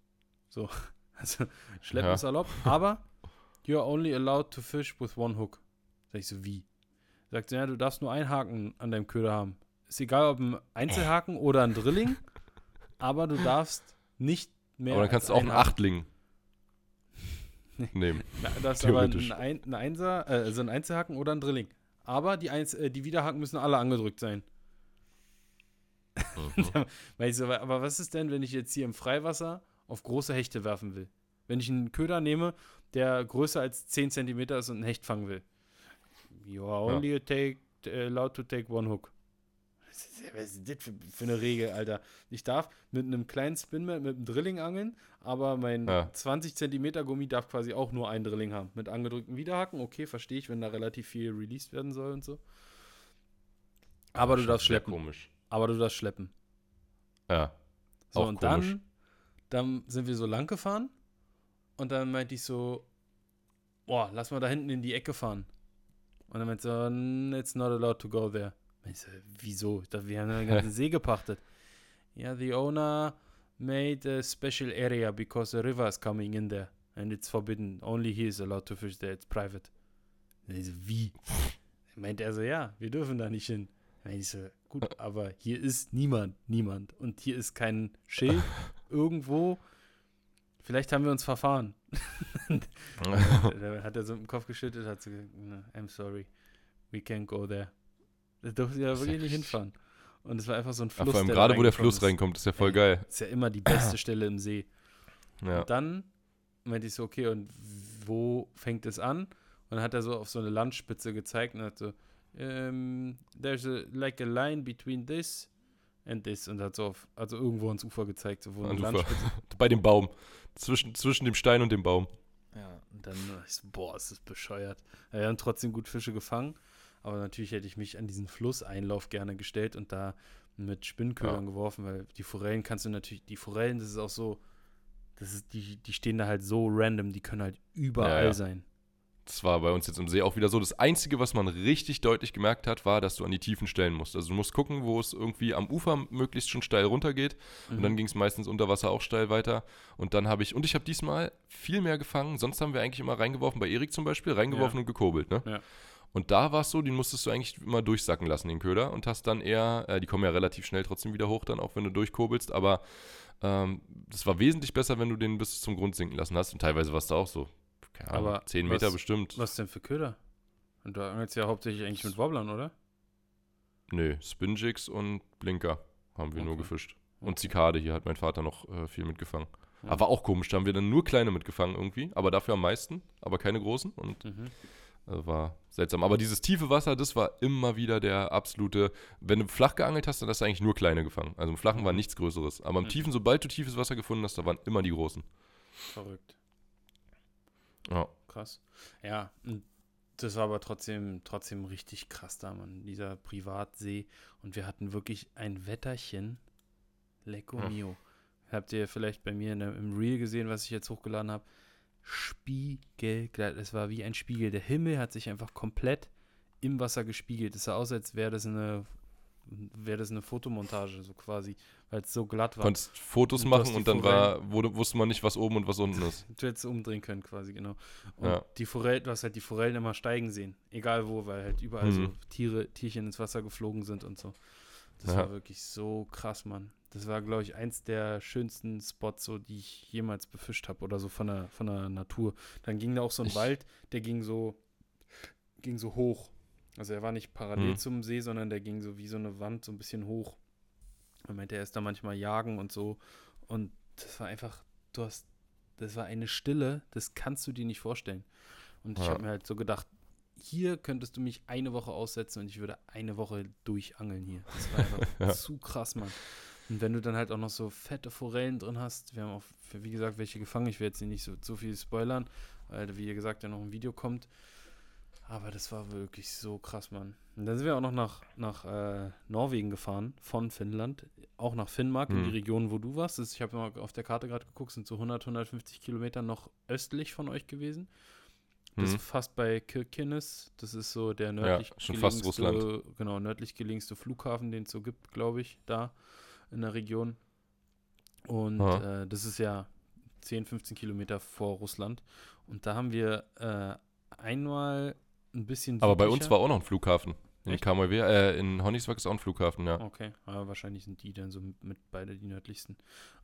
A: So, [LAUGHS] also schleppen
B: Ja.
A: ist erlaubt, aber you're only allowed to fish with one hook. Sag ich so, wie? Sagt er, ja, du darfst nur einen Haken an deinem Köder haben. Ist egal, ob ein Einzelhaken oder ein Drilling, [LAUGHS] aber du darfst nicht mehr.
B: aber dann kannst du auch
A: einen
B: einen
A: Haken-
B: Achtling [LAUGHS] nehmen.
A: na, das ist aber ein,
B: Theoretisch.
A: ein, ein Einser, äh, also ein Einzelhaken oder ein Drilling. Aber die, Eins, äh, die Widerhaken müssen alle angedrückt sein.
B: Mhm. [LAUGHS]
A: So, aber was ist denn, wenn ich jetzt hier im Freiwasser auf große Hechte werfen will? Wenn ich einen Köder nehme, der größer als 10 cm ist und einen Hecht fangen will. You are
B: Ja.
A: only take, allowed to take one hook. Was ist- Was ist das für, für eine Regel, Alter? Ich darf mit einem kleinen Spinman, mit einem Drilling angeln, aber mein
B: Ja.
A: 20 cm Gummi darf quasi auch nur einen Drilling haben. Mit angedrückten Widerhaken, okay, verstehe ich, wenn da relativ viel released werden soll und so. Aber du darfst schleppen.
B: komisch.
A: Aber du darfst schleppen.
B: Ja.
A: So, und
B: komisch.
A: dann, dann sind wir so lang gefahren und dann meinte ich so, boah, lass mal da hinten in die Ecke fahren. Und dann meinte er, "Mm, it's not allowed to go there. Und ich so, wieso? Ich dachte, wir haben den ganzen [LAUGHS] See gepachtet. Ja, the owner made a special area because a river is coming in there and it's forbidden. Only he is allowed to fish there, it's private. Und ich so, wie? Dann meinte er so, ja, wir dürfen da nicht hin. Meinte ich so, gut, aber hier ist niemand, niemand. Und hier ist kein Schild [LAUGHS] irgendwo. Vielleicht haben wir uns verfahren. [LAUGHS] da hat er so dem Kopf geschüttelt, hat so gesagt, "No, I'm sorry, we can't go there. Da durfte ja wirklich nicht hinfahren. Und es war einfach so ein
B: Ja,
A: Fluss.
B: vor allem gerade, wo der Fluss
A: ist.
B: reinkommt, ist ja voll
A: Ey.
B: geil.
A: Ist ja immer die beste Stelle im See.
B: Ja.
A: Und dann meinte ich so, okay, und wo fängt es an? Und dann hat er so auf so eine Landspitze gezeigt und hat so, ähm, there's a, like a line between this and this. Und hat so auf, also irgendwo ans Ufer gezeigt, so wo eine
B: Ans Ufer.
A: Landspitze. [LAUGHS]
B: Bei dem Baum. Zwischen, zwischen dem Stein und dem Baum.
A: Ja, und dann, war ich so, boah, ist das bescheuert. Ja, Wir haben trotzdem gut Fische gefangen, aber natürlich hätte ich mich an diesen Flusseinlauf gerne gestellt und da mit Spinnködern geworfen, weil die Forellen kannst du natürlich, die Forellen, das ist auch so, das ist, die, die stehen da halt so random, die können halt überall
B: Ja, ja.
A: sein.
B: Das war bei uns jetzt im See auch wieder so. Das Einzige, was man richtig deutlich gemerkt hat, war, dass du an die tiefen Stellen musst. Also du musst gucken, wo es irgendwie am Ufer möglichst schon steil runtergeht. Mhm. Und dann ging es meistens unter Wasser auch steil weiter. Und dann habe ich, und ich habe diesmal viel mehr gefangen. Sonst haben wir eigentlich immer reingeworfen, bei Erik zum Beispiel, reingeworfen ja. und gekurbelt. Ne? Ja. Und da war es so, den musstest du eigentlich immer durchsacken lassen, den Köder. Und hast dann eher, äh, die kommen ja relativ schnell trotzdem wieder hoch, dann auch wenn du durchkurbelst. Aber ähm, das war wesentlich besser, wenn du den bis zum Grund sinken lassen hast. Und teilweise war es da auch so. Keine Ahnung, Aber 10 Meter
A: was,
B: bestimmt.
A: Was denn für Köder? Und du angelst ja hauptsächlich eigentlich mit Wobblern, oder?
B: Nö, Spinjigs und Blinker haben wir okay. nur gefischt. Und Zikade, hier hat mein Vater noch äh, viel mitgefangen. Ja. Aber auch komisch, da haben wir dann nur kleine mitgefangen irgendwie, aber dafür am meisten, aber keine großen. Und mhm. Also war seltsam. Aber dieses tiefe Wasser, das war immer wieder der absolute. Wenn du flach geangelt hast, dann hast du eigentlich nur kleine gefangen. Also im Flachen war mhm. nichts Größeres. Aber im mhm. Tiefen, sobald du tiefes Wasser gefunden hast, da waren immer die großen.
A: Verrückt. Ja. Krass. Ja, das war aber trotzdem, trotzdem richtig krass da, man. Dieser Privatsee. Und wir hatten wirklich ein Wetterchen. Lecco hm. mio. Habt ihr vielleicht bei mir der, im Reel gesehen, was ich jetzt hochgeladen habe? spiegelglatt. Es war wie ein Spiegel. Der Himmel hat sich einfach komplett im Wasser gespiegelt. Es sah aus, als wäre das eine wäre das eine Fotomontage, so quasi, weil es so glatt war.
B: Konntest Fotos und machen und dann war, wurde, wusste man nicht, was oben und was unten [LAUGHS] ist.
A: du hättest umdrehen können, quasi, genau. Und ja. die Forellen, du hast halt die Forellen immer steigen sehen, egal wo, weil halt überall mhm. so Tiere, Tierchen ins Wasser geflogen sind und so. Das ja. war wirklich so krass, Mann. Das war, glaube ich, eins der schönsten Spots, so, die ich jemals befischt habe oder so von der, von der Natur. Dann ging da auch so ein ich Wald, der ging so, ging so hoch. Also er war nicht parallel hm. zum See, sondern der ging so wie so eine Wand so ein bisschen hoch. Er meinte, er ist da manchmal jagen und so. Und das war einfach, du hast, das war eine Stille, das kannst du dir nicht vorstellen. Und ja. ich habe mir halt so gedacht, hier könntest du mich eine Woche aussetzen und ich würde eine Woche durchangeln hier. Das war einfach [LAUGHS] ja. zu krass, Mann. Und wenn du dann halt auch noch so fette Forellen drin hast, wir haben auch, wie gesagt, welche gefangen. Ich will jetzt nicht so, so viel spoilern, weil, wie gesagt, ja noch ein Video kommt. Aber das war wirklich so krass, Mann. Und dann sind wir auch noch nach, nach äh, Norwegen gefahren, von Finnland, auch nach Finnmark, mhm. in die hm. Region, wo du warst. Das, ich habe mal auf der Karte gerade geguckt, sind so 100, 150 Kilometer noch östlich von euch gewesen. Das mhm. ist fast bei Kirkenes. Das ist so der nördlich ja,
B: schon fast Russland.
A: Genau, nördlich gelegenste Flughafen, den es so gibt, glaube ich, da in der Region. Und äh, das ist ja 10, 15 Kilometer vor Russland. Und da haben wir äh, einmal ein bisschen.
B: Aber bei uns war auch noch ein Flughafen. In KMW, äh, in Honnigswag ist auch ein Flughafen, ja.
A: Okay, aber wahrscheinlich sind die dann so mit beide die nördlichsten.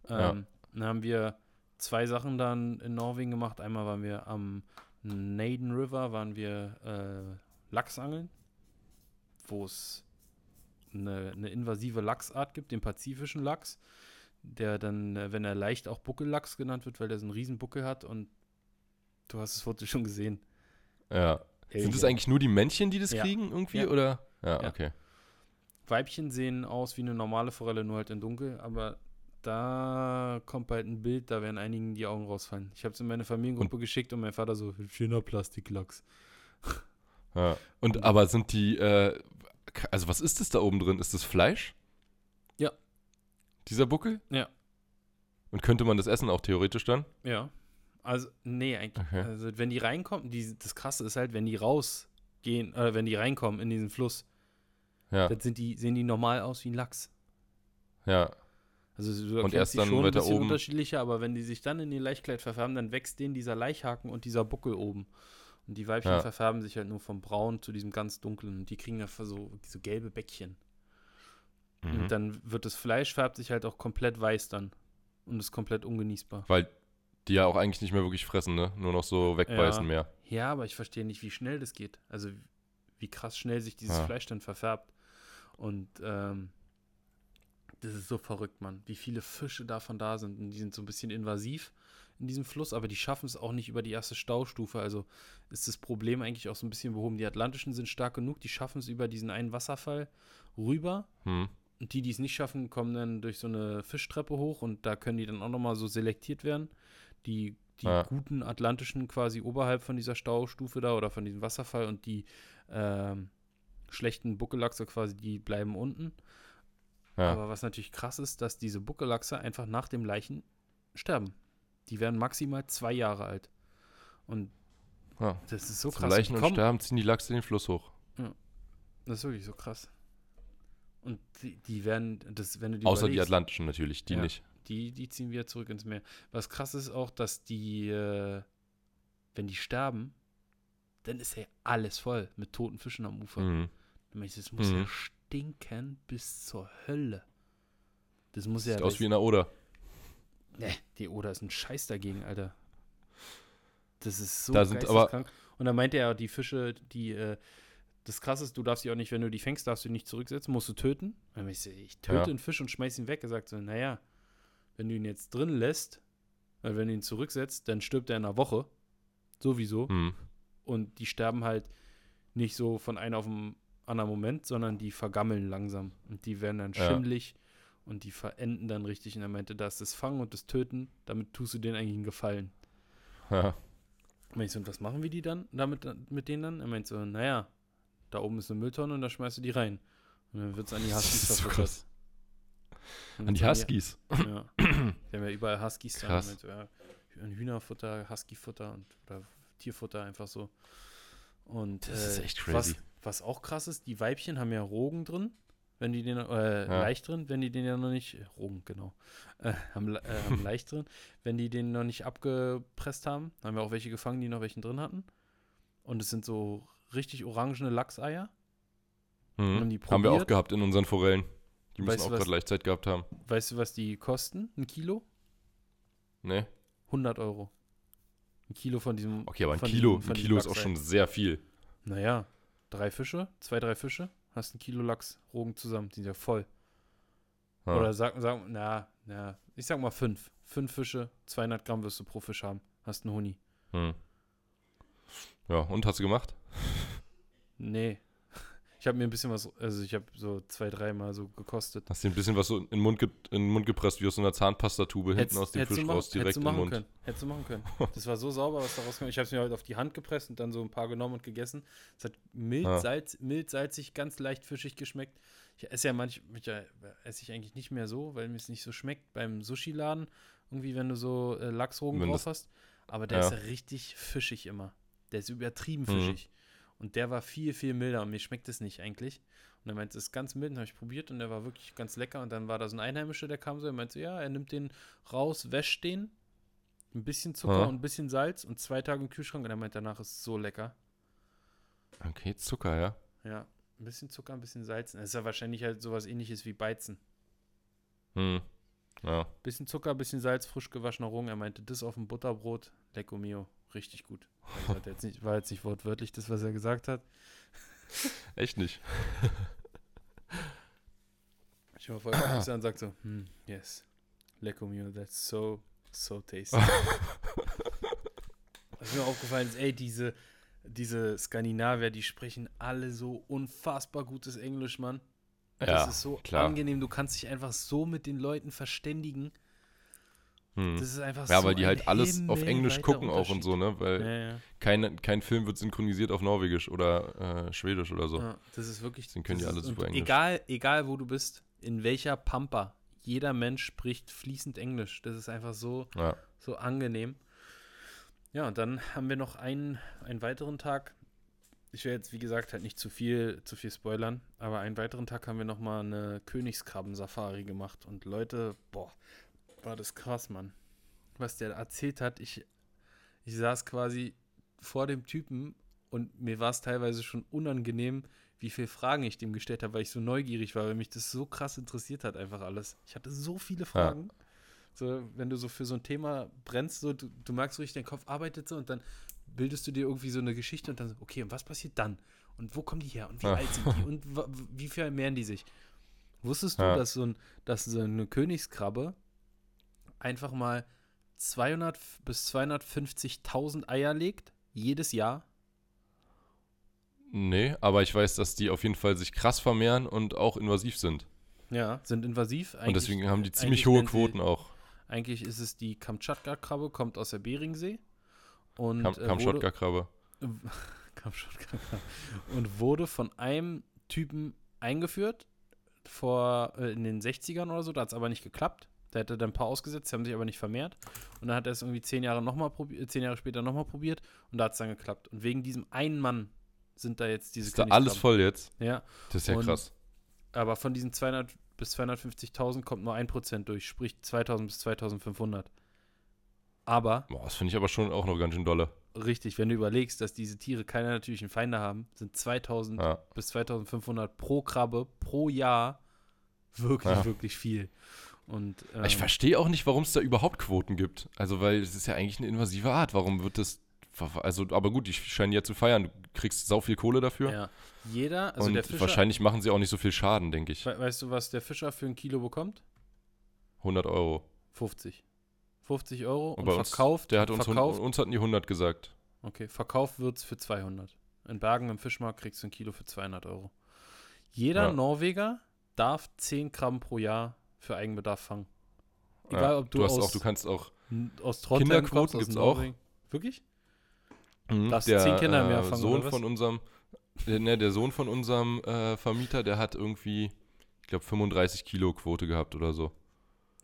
A: Ähm, ja. Dann haben wir zwei Sachen dann in Norwegen gemacht. Einmal waren wir am Naden River, waren wir äh, Lachsangeln, wo es eine, eine invasive Lachsart gibt, den pazifischen Lachs, der dann, äh, wenn er leicht auch Buckellachs genannt wird, weil der so einen riesen Buckel hat und du hast das Foto schon gesehen.
B: Ja. Ey, Sind das eigentlich nur die Männchen, die das ja. kriegen irgendwie, ja. oder? Ja, ja, okay.
A: Weibchen sehen aus wie eine normale Forelle, nur halt in dunkel, aber da kommt bald ein Bild, da werden einigen die Augen rausfallen. Ich habe es in meine Familiengruppe und? geschickt und mein Vater so, schöner Plastiklachs.
B: Ja. Und aber sind die, äh, also was ist das da oben drin? Ist das Fleisch?
A: Ja.
B: Dieser Buckel?
A: Ja.
B: Und könnte man das essen auch theoretisch dann?
A: Ja. Also, nee, eigentlich. Okay. Also, wenn die reinkommen, die, das Krasse ist halt, wenn die rausgehen, äh, wenn die reinkommen in diesen Fluss, ja. dann sind die, sehen die normal aus wie ein Lachs.
B: Ja.
A: Also du und erst dann schon ein bisschen oben. unterschiedlicher, aber wenn die sich dann in ihr Laichkleid verfärben, dann wächst denen dieser Laichhaken und dieser Buckel oben. Und die Weibchen ja. verfärben sich halt nur vom Braun zu diesem ganz dunklen. Und die kriegen dafür so, so gelbe Bäckchen. Mhm. Und dann wird das Fleisch färbt sich halt auch komplett weiß dann. Und ist komplett ungenießbar.
B: Weil die ja auch eigentlich nicht mehr wirklich fressen, ne? Nur noch so wegbeißen
A: ja.
B: mehr.
A: Ja, aber ich verstehe nicht, wie schnell das geht. Also wie krass schnell sich dieses ja. Fleisch dann verfärbt. Und ähm, das ist so verrückt, Mann. Wie viele Fische davon da sind. Und die sind so ein bisschen invasiv in diesem Fluss, aber die schaffen es auch nicht über die erste Staustufe. Also ist das Problem eigentlich auch so ein bisschen behoben. Die Atlantischen sind stark genug, die schaffen es über diesen einen Wasserfall rüber. Hm. Und die, die es nicht schaffen, kommen dann durch so eine Fischtreppe hoch und da können die dann auch nochmal so selektiert werden. Die, die ja. guten Atlantischen quasi oberhalb von dieser Staustufe da oder von diesem Wasserfall und die äh, schlechten Buckellachse quasi, die bleiben unten. Ja. Aber was natürlich krass ist, dass diese Buckellachse einfach nach dem Leichen sterben. Die werden maximal zwei Jahre alt. Und
B: Ja.
A: Das ist so
B: Zum
A: krass.
B: Leichen und
A: kommen-
B: Sterben ziehen die Lachse den Fluss hoch.
A: Das ist wirklich so krass. Und die, die werden, das, wenn du die
B: Außer die Atlantischen natürlich, die
A: Ja.
B: nicht.
A: Die, die ziehen wieder zurück ins Meer. Was krass ist auch, dass die, äh, wenn die sterben, dann ist ja alles voll mit toten Fischen am Ufer.
B: Mhm.
A: Das muss ja
B: Mhm.
A: stinken bis zur Hölle. Das muss ja.
B: Sieht aus wie in der Oder.
A: Nee, die Oder ist ein Scheiß dagegen, Alter. Das ist so
B: Da sind aber-.
A: Und dann meinte er, die Fische, die, äh, das krasse ist, du darfst die auch nicht, wenn du die fängst, darfst du nicht zurücksetzen, musst du töten. Dann ich ich töte
B: Ja.
A: einen Fisch und schmeiß ihn weg. Er sagt so, naja, wenn du ihn jetzt drin lässt, weil wenn du ihn zurücksetzt, dann stirbt er in einer Woche. Sowieso.
B: Mhm.
A: Und die sterben halt nicht so von einem auf den anderen Moment, sondern die vergammeln langsam. Und die werden dann
B: Ja.
A: schimmlig und die verenden dann richtig. Und er meinte, da ist das Fangen und das Töten, damit tust du denen eigentlich einen Gefallen. [LAUGHS]
B: Ja.
A: Und ich so, und was machen wir die dann damit mit denen dann? Er meint so, naja, da oben ist eine Mülltonne und da schmeißt du die rein. Und dann wird es an die [LAUGHS] Huskies
B: Das ist so
A: verfüttert.
B: krass.
A: Und
B: An die Huskies.
A: Ja. Wir haben ja überall Huskies da.
B: Krass.
A: Ja, ein Hühnerfutter, Huskyfutter und oder Tierfutter einfach so. Und
B: Das ist
A: äh,
B: echt
A: Was,
B: crazy.
A: was auch krass ist, die Weibchen haben ja Rogen drin, wenn die den, äh,
B: Ja.
A: leicht drin, wenn die den ja noch nicht, Rogen, genau, äh, haben, äh, haben [LAUGHS] leicht drin, wenn die den noch nicht abgepresst haben, haben wir auch welche gefangen, die noch welchen drin hatten. Und es sind so richtig orangene Lachseier.
B: Mhm.
A: haben
B: Haben wir auch gehabt in unseren Forellen. Die müssen
A: Weißt
B: auch gerade Leichtzeit gehabt haben.
A: Weißt du, was die kosten? Ein Kilo?
B: Ne?
A: 100 Euro. Ein Kilo von diesem.
B: Okay, aber ein Kilo,
A: diesem-
B: ein Kilo ist auch schon sehr viel.
A: Naja, drei Fische, zwei, drei Fische, hast ein Kilo Lachs, Rogen zusammen, die sind ja voll.
B: Ja.
A: Oder sag, sag, na, na, ich sag mal fünf. Fünf Fische, 200 Gramm wirst du pro Fisch haben. Hast einen Huni.
B: Hm. Ja, und hast du gemacht?
A: Nee. Ich habe mir ein bisschen was, also ich habe so zwei, dreimal so gekostet.
B: Hast dir ein bisschen was so in den Mund, ge in den Mund gepresst, wie aus so einer Zahnpastatube hinten aus dem Fisch raus, direkt
A: hättest du
B: im
A: machen
B: Mund.
A: Können. Hättest du machen können. [LAUGHS] Das war so sauber, was da rauskam. Ich habe es mir heute auf die Hand gepresst und dann so ein paar genommen und gegessen. Es hat mild,
B: Ah.
A: salz, mild salzig, ganz leicht fischig geschmeckt. Ich esse ja manchmal, ja, esse ich eigentlich nicht mehr so, weil mir es nicht so schmeckt beim Sushi-Laden. Irgendwie, wenn du so äh, Lachsrogen drauf hast. Aber der
B: Ja.
A: ist ja richtig fischig immer. Der ist übertrieben
B: Mhm.
A: Und der war viel, viel milder und mir schmeckt es nicht eigentlich. Und er meinte, es ist ganz mild, den habe ich probiert und der war wirklich ganz lecker. Und dann war da so ein Einheimischer, der kam so, er meinte, ja, er nimmt den raus, wäscht den, ein bisschen Zucker
B: Ja.
A: und ein bisschen Salz und zwei Tage im Kühlschrank und er meint, danach ist es so lecker.
B: Okay, Zucker, ja.
A: Ja, ein bisschen Zucker, ein bisschen Salz. Das ist ja wahrscheinlich halt sowas ähnliches wie Beizen.
B: Hm. Ja.
A: Bisschen Zucker, bisschen Salz, frisch gewaschener Rung. Er meinte, das auf dem Butterbrot, lecco mio, richtig gut. Also [LAUGHS] er jetzt nicht, war jetzt nicht wortwörtlich das, was er gesagt hat.
B: Echt nicht.
A: Ich war voll an und sagt so, hm, yes, lecco mio, that's so, so tasty. [LAUGHS] Was mir aufgefallen ist, ey, diese, diese Skandinavier, die sprechen alle so unfassbar gutes Englisch, Mann.
B: Ja,
A: das ist so
B: klar.
A: angenehm, du kannst dich einfach so mit den Leuten verständigen.
B: Hm.
A: Das ist einfach
B: Ja,
A: so
B: weil die halt alles auf Englisch gucken auch und so, ne? Weil
A: Ja, ja.
B: kein, kein Film wird synchronisiert auf Norwegisch oder äh, Schwedisch oder so.
A: Ja, das ist wirklich.
B: Deswegen können die alle super Englisch.
A: Egal, egal wo du bist, in welcher Pampa, jeder Mensch spricht fließend Englisch. Das ist einfach so, so angenehm. Ja, und dann haben wir noch einen, einen weiteren Tag. Ich will jetzt, wie gesagt, halt nicht zu viel, zu viel spoilern, aber einen weiteren Tag haben wir noch mal eine Königskrabben-Safari gemacht. Und Leute, boah, war das krass, Mann. Was der erzählt hat, ich, ich saß quasi vor dem Typen und mir war es teilweise schon unangenehm, wie viele Fragen ich dem gestellt habe, weil ich so neugierig war, weil mich das so krass interessiert hat, einfach alles. Ich hatte so viele Fragen. So, wenn du so für so ein Thema brennst, so, du, du merkst so richtig, dein Kopf arbeitet so und dann bildest du dir irgendwie so eine Geschichte und dann so, okay, und was passiert dann? Und wo kommen die her? Und wie
B: Ja.
A: alt sind die? Und [LAUGHS] wie vermehren die sich? Wusstest du,
B: Ja.
A: dass so, ein, dass so eine Königskrabbe einfach mal 200 bis 250.000 Eier legt, jedes Jahr?
B: Nee, aber ich weiß, dass die auf jeden Fall sich krass vermehren und auch invasiv sind.
A: Ja, sind invasiv.
B: und deswegen haben die ziemlich
A: eigentlich
B: hohe
A: nennen sie-
B: Quoten auch.
A: Eigentlich ist es die Kamtschatka-Krabbe, kommt aus der Beringsee. Und,
B: Kam,
A: äh,
B: kam
A: wurde-. [LAUGHS] Kamtschatka und wurde von einem Typen eingeführt vor äh, in den 60ern oder so, da hat es aber nicht geklappt. Der hätte dann ein paar ausgesetzt, die haben sich aber nicht vermehrt. Und dann hat er es irgendwie zehn Jahre, noch mal probiert, zehn Jahre später nochmal probiert und da hat es dann geklappt. Und wegen diesem einen Mann sind da jetzt diese
B: Ist da alles voll jetzt?
A: Ja.
B: Das ist ja
A: Und-
B: krass.
A: Aber von diesen 200 bis 250.000 kommt nur 1% durch, sprich 2000 bis 2500. Aber
B: Boah, das finde ich aber schon auch noch ganz schön dolle.
A: richtig, wenn du überlegst, dass diese Tiere keine natürlichen Feinde haben, sind 2000
B: Ja.
A: bis 2500 pro Krabbe pro Jahr wirklich,
B: Ja.
A: wirklich viel. Und ähm,
B: Ich verstehe auch nicht, warum es da überhaupt Quoten gibt. Also, weil es ist ja eigentlich eine invasive Art. Warum wird das. Also, aber gut, die scheinen ja zu feiern. Du kriegst sau viel Kohle dafür.
A: ja, jeder, also
B: und
A: der Fischer,
B: wahrscheinlich machen sie auch nicht so viel Schaden, denke ich.
A: we weißt du, was der Fischer für ein Kilo bekommt?
B: 100 Euro.
A: 50. 50 Euro und
B: Und bei uns,
A: verkauft,
B: der hat uns,
A: verkauft,
B: uns hatten die 100 gesagt.
A: okay, verkauft wird's für 200. In Bergen im Fischmarkt kriegst du ein Kilo für 200 Euro. Jeder
B: Ja.
A: Norweger darf 10 Gramm pro Jahr für Eigenbedarf fangen. Egal,
B: Ja,
A: ob du,
B: hast
A: aus,
B: auch, du kannst auch.
A: aus Trondheim
B: Kinderquoten
A: aus
B: gibt's auch.
A: Wirklich?
B: Mhm,
A: Darfst
B: der
A: zehn Kinder im Jahr
B: äh,
A: fangen,
B: Sohn von unserem, äh, ne, der Sohn von unserem äh, Vermieter, der hat irgendwie, ich glaube, 35 Kilo Quote gehabt oder so.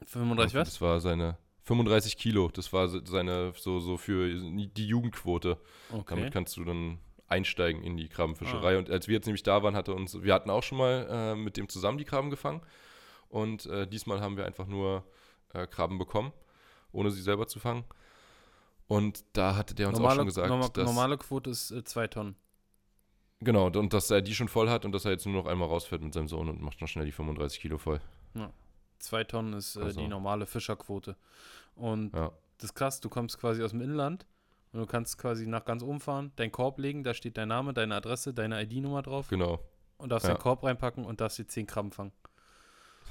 A: 35 was?
B: Das war seine 35 Kilo. Das war se- seine so so für die Jugendquote.
A: Okay.
B: Damit kannst du dann einsteigen in die
A: Ah.
B: Krabbenfischerei. Und als wir jetzt nämlich da waren, hatte uns, wir hatten auch schon mal äh, mit dem zusammen die Krabben gefangen. Und äh, diesmal haben wir einfach nur äh, Krabben bekommen, ohne sie selber zu fangen. Und da hatte der uns auch schon gesagt,
A: norma-
B: dass,
A: normale Quote ist 2 Tonnen.
B: genau, und dass er die schon voll hat und dass er jetzt nur noch einmal rausfährt mit seinem Sohn und macht noch schnell die 35 Kilo voll.
A: 2 Tonnen ist äh, die normale Fischerquote. Und
B: Ja.
A: das ist krass, du kommst quasi aus dem Inland und du kannst quasi nach ganz oben fahren, deinen Korb legen, da steht dein Name, deine Adresse, deine ID-Nummer drauf
B: Genau.
A: und darfst
B: Ja.
A: den Korb reinpacken und darfst dir 10 Krabben fangen.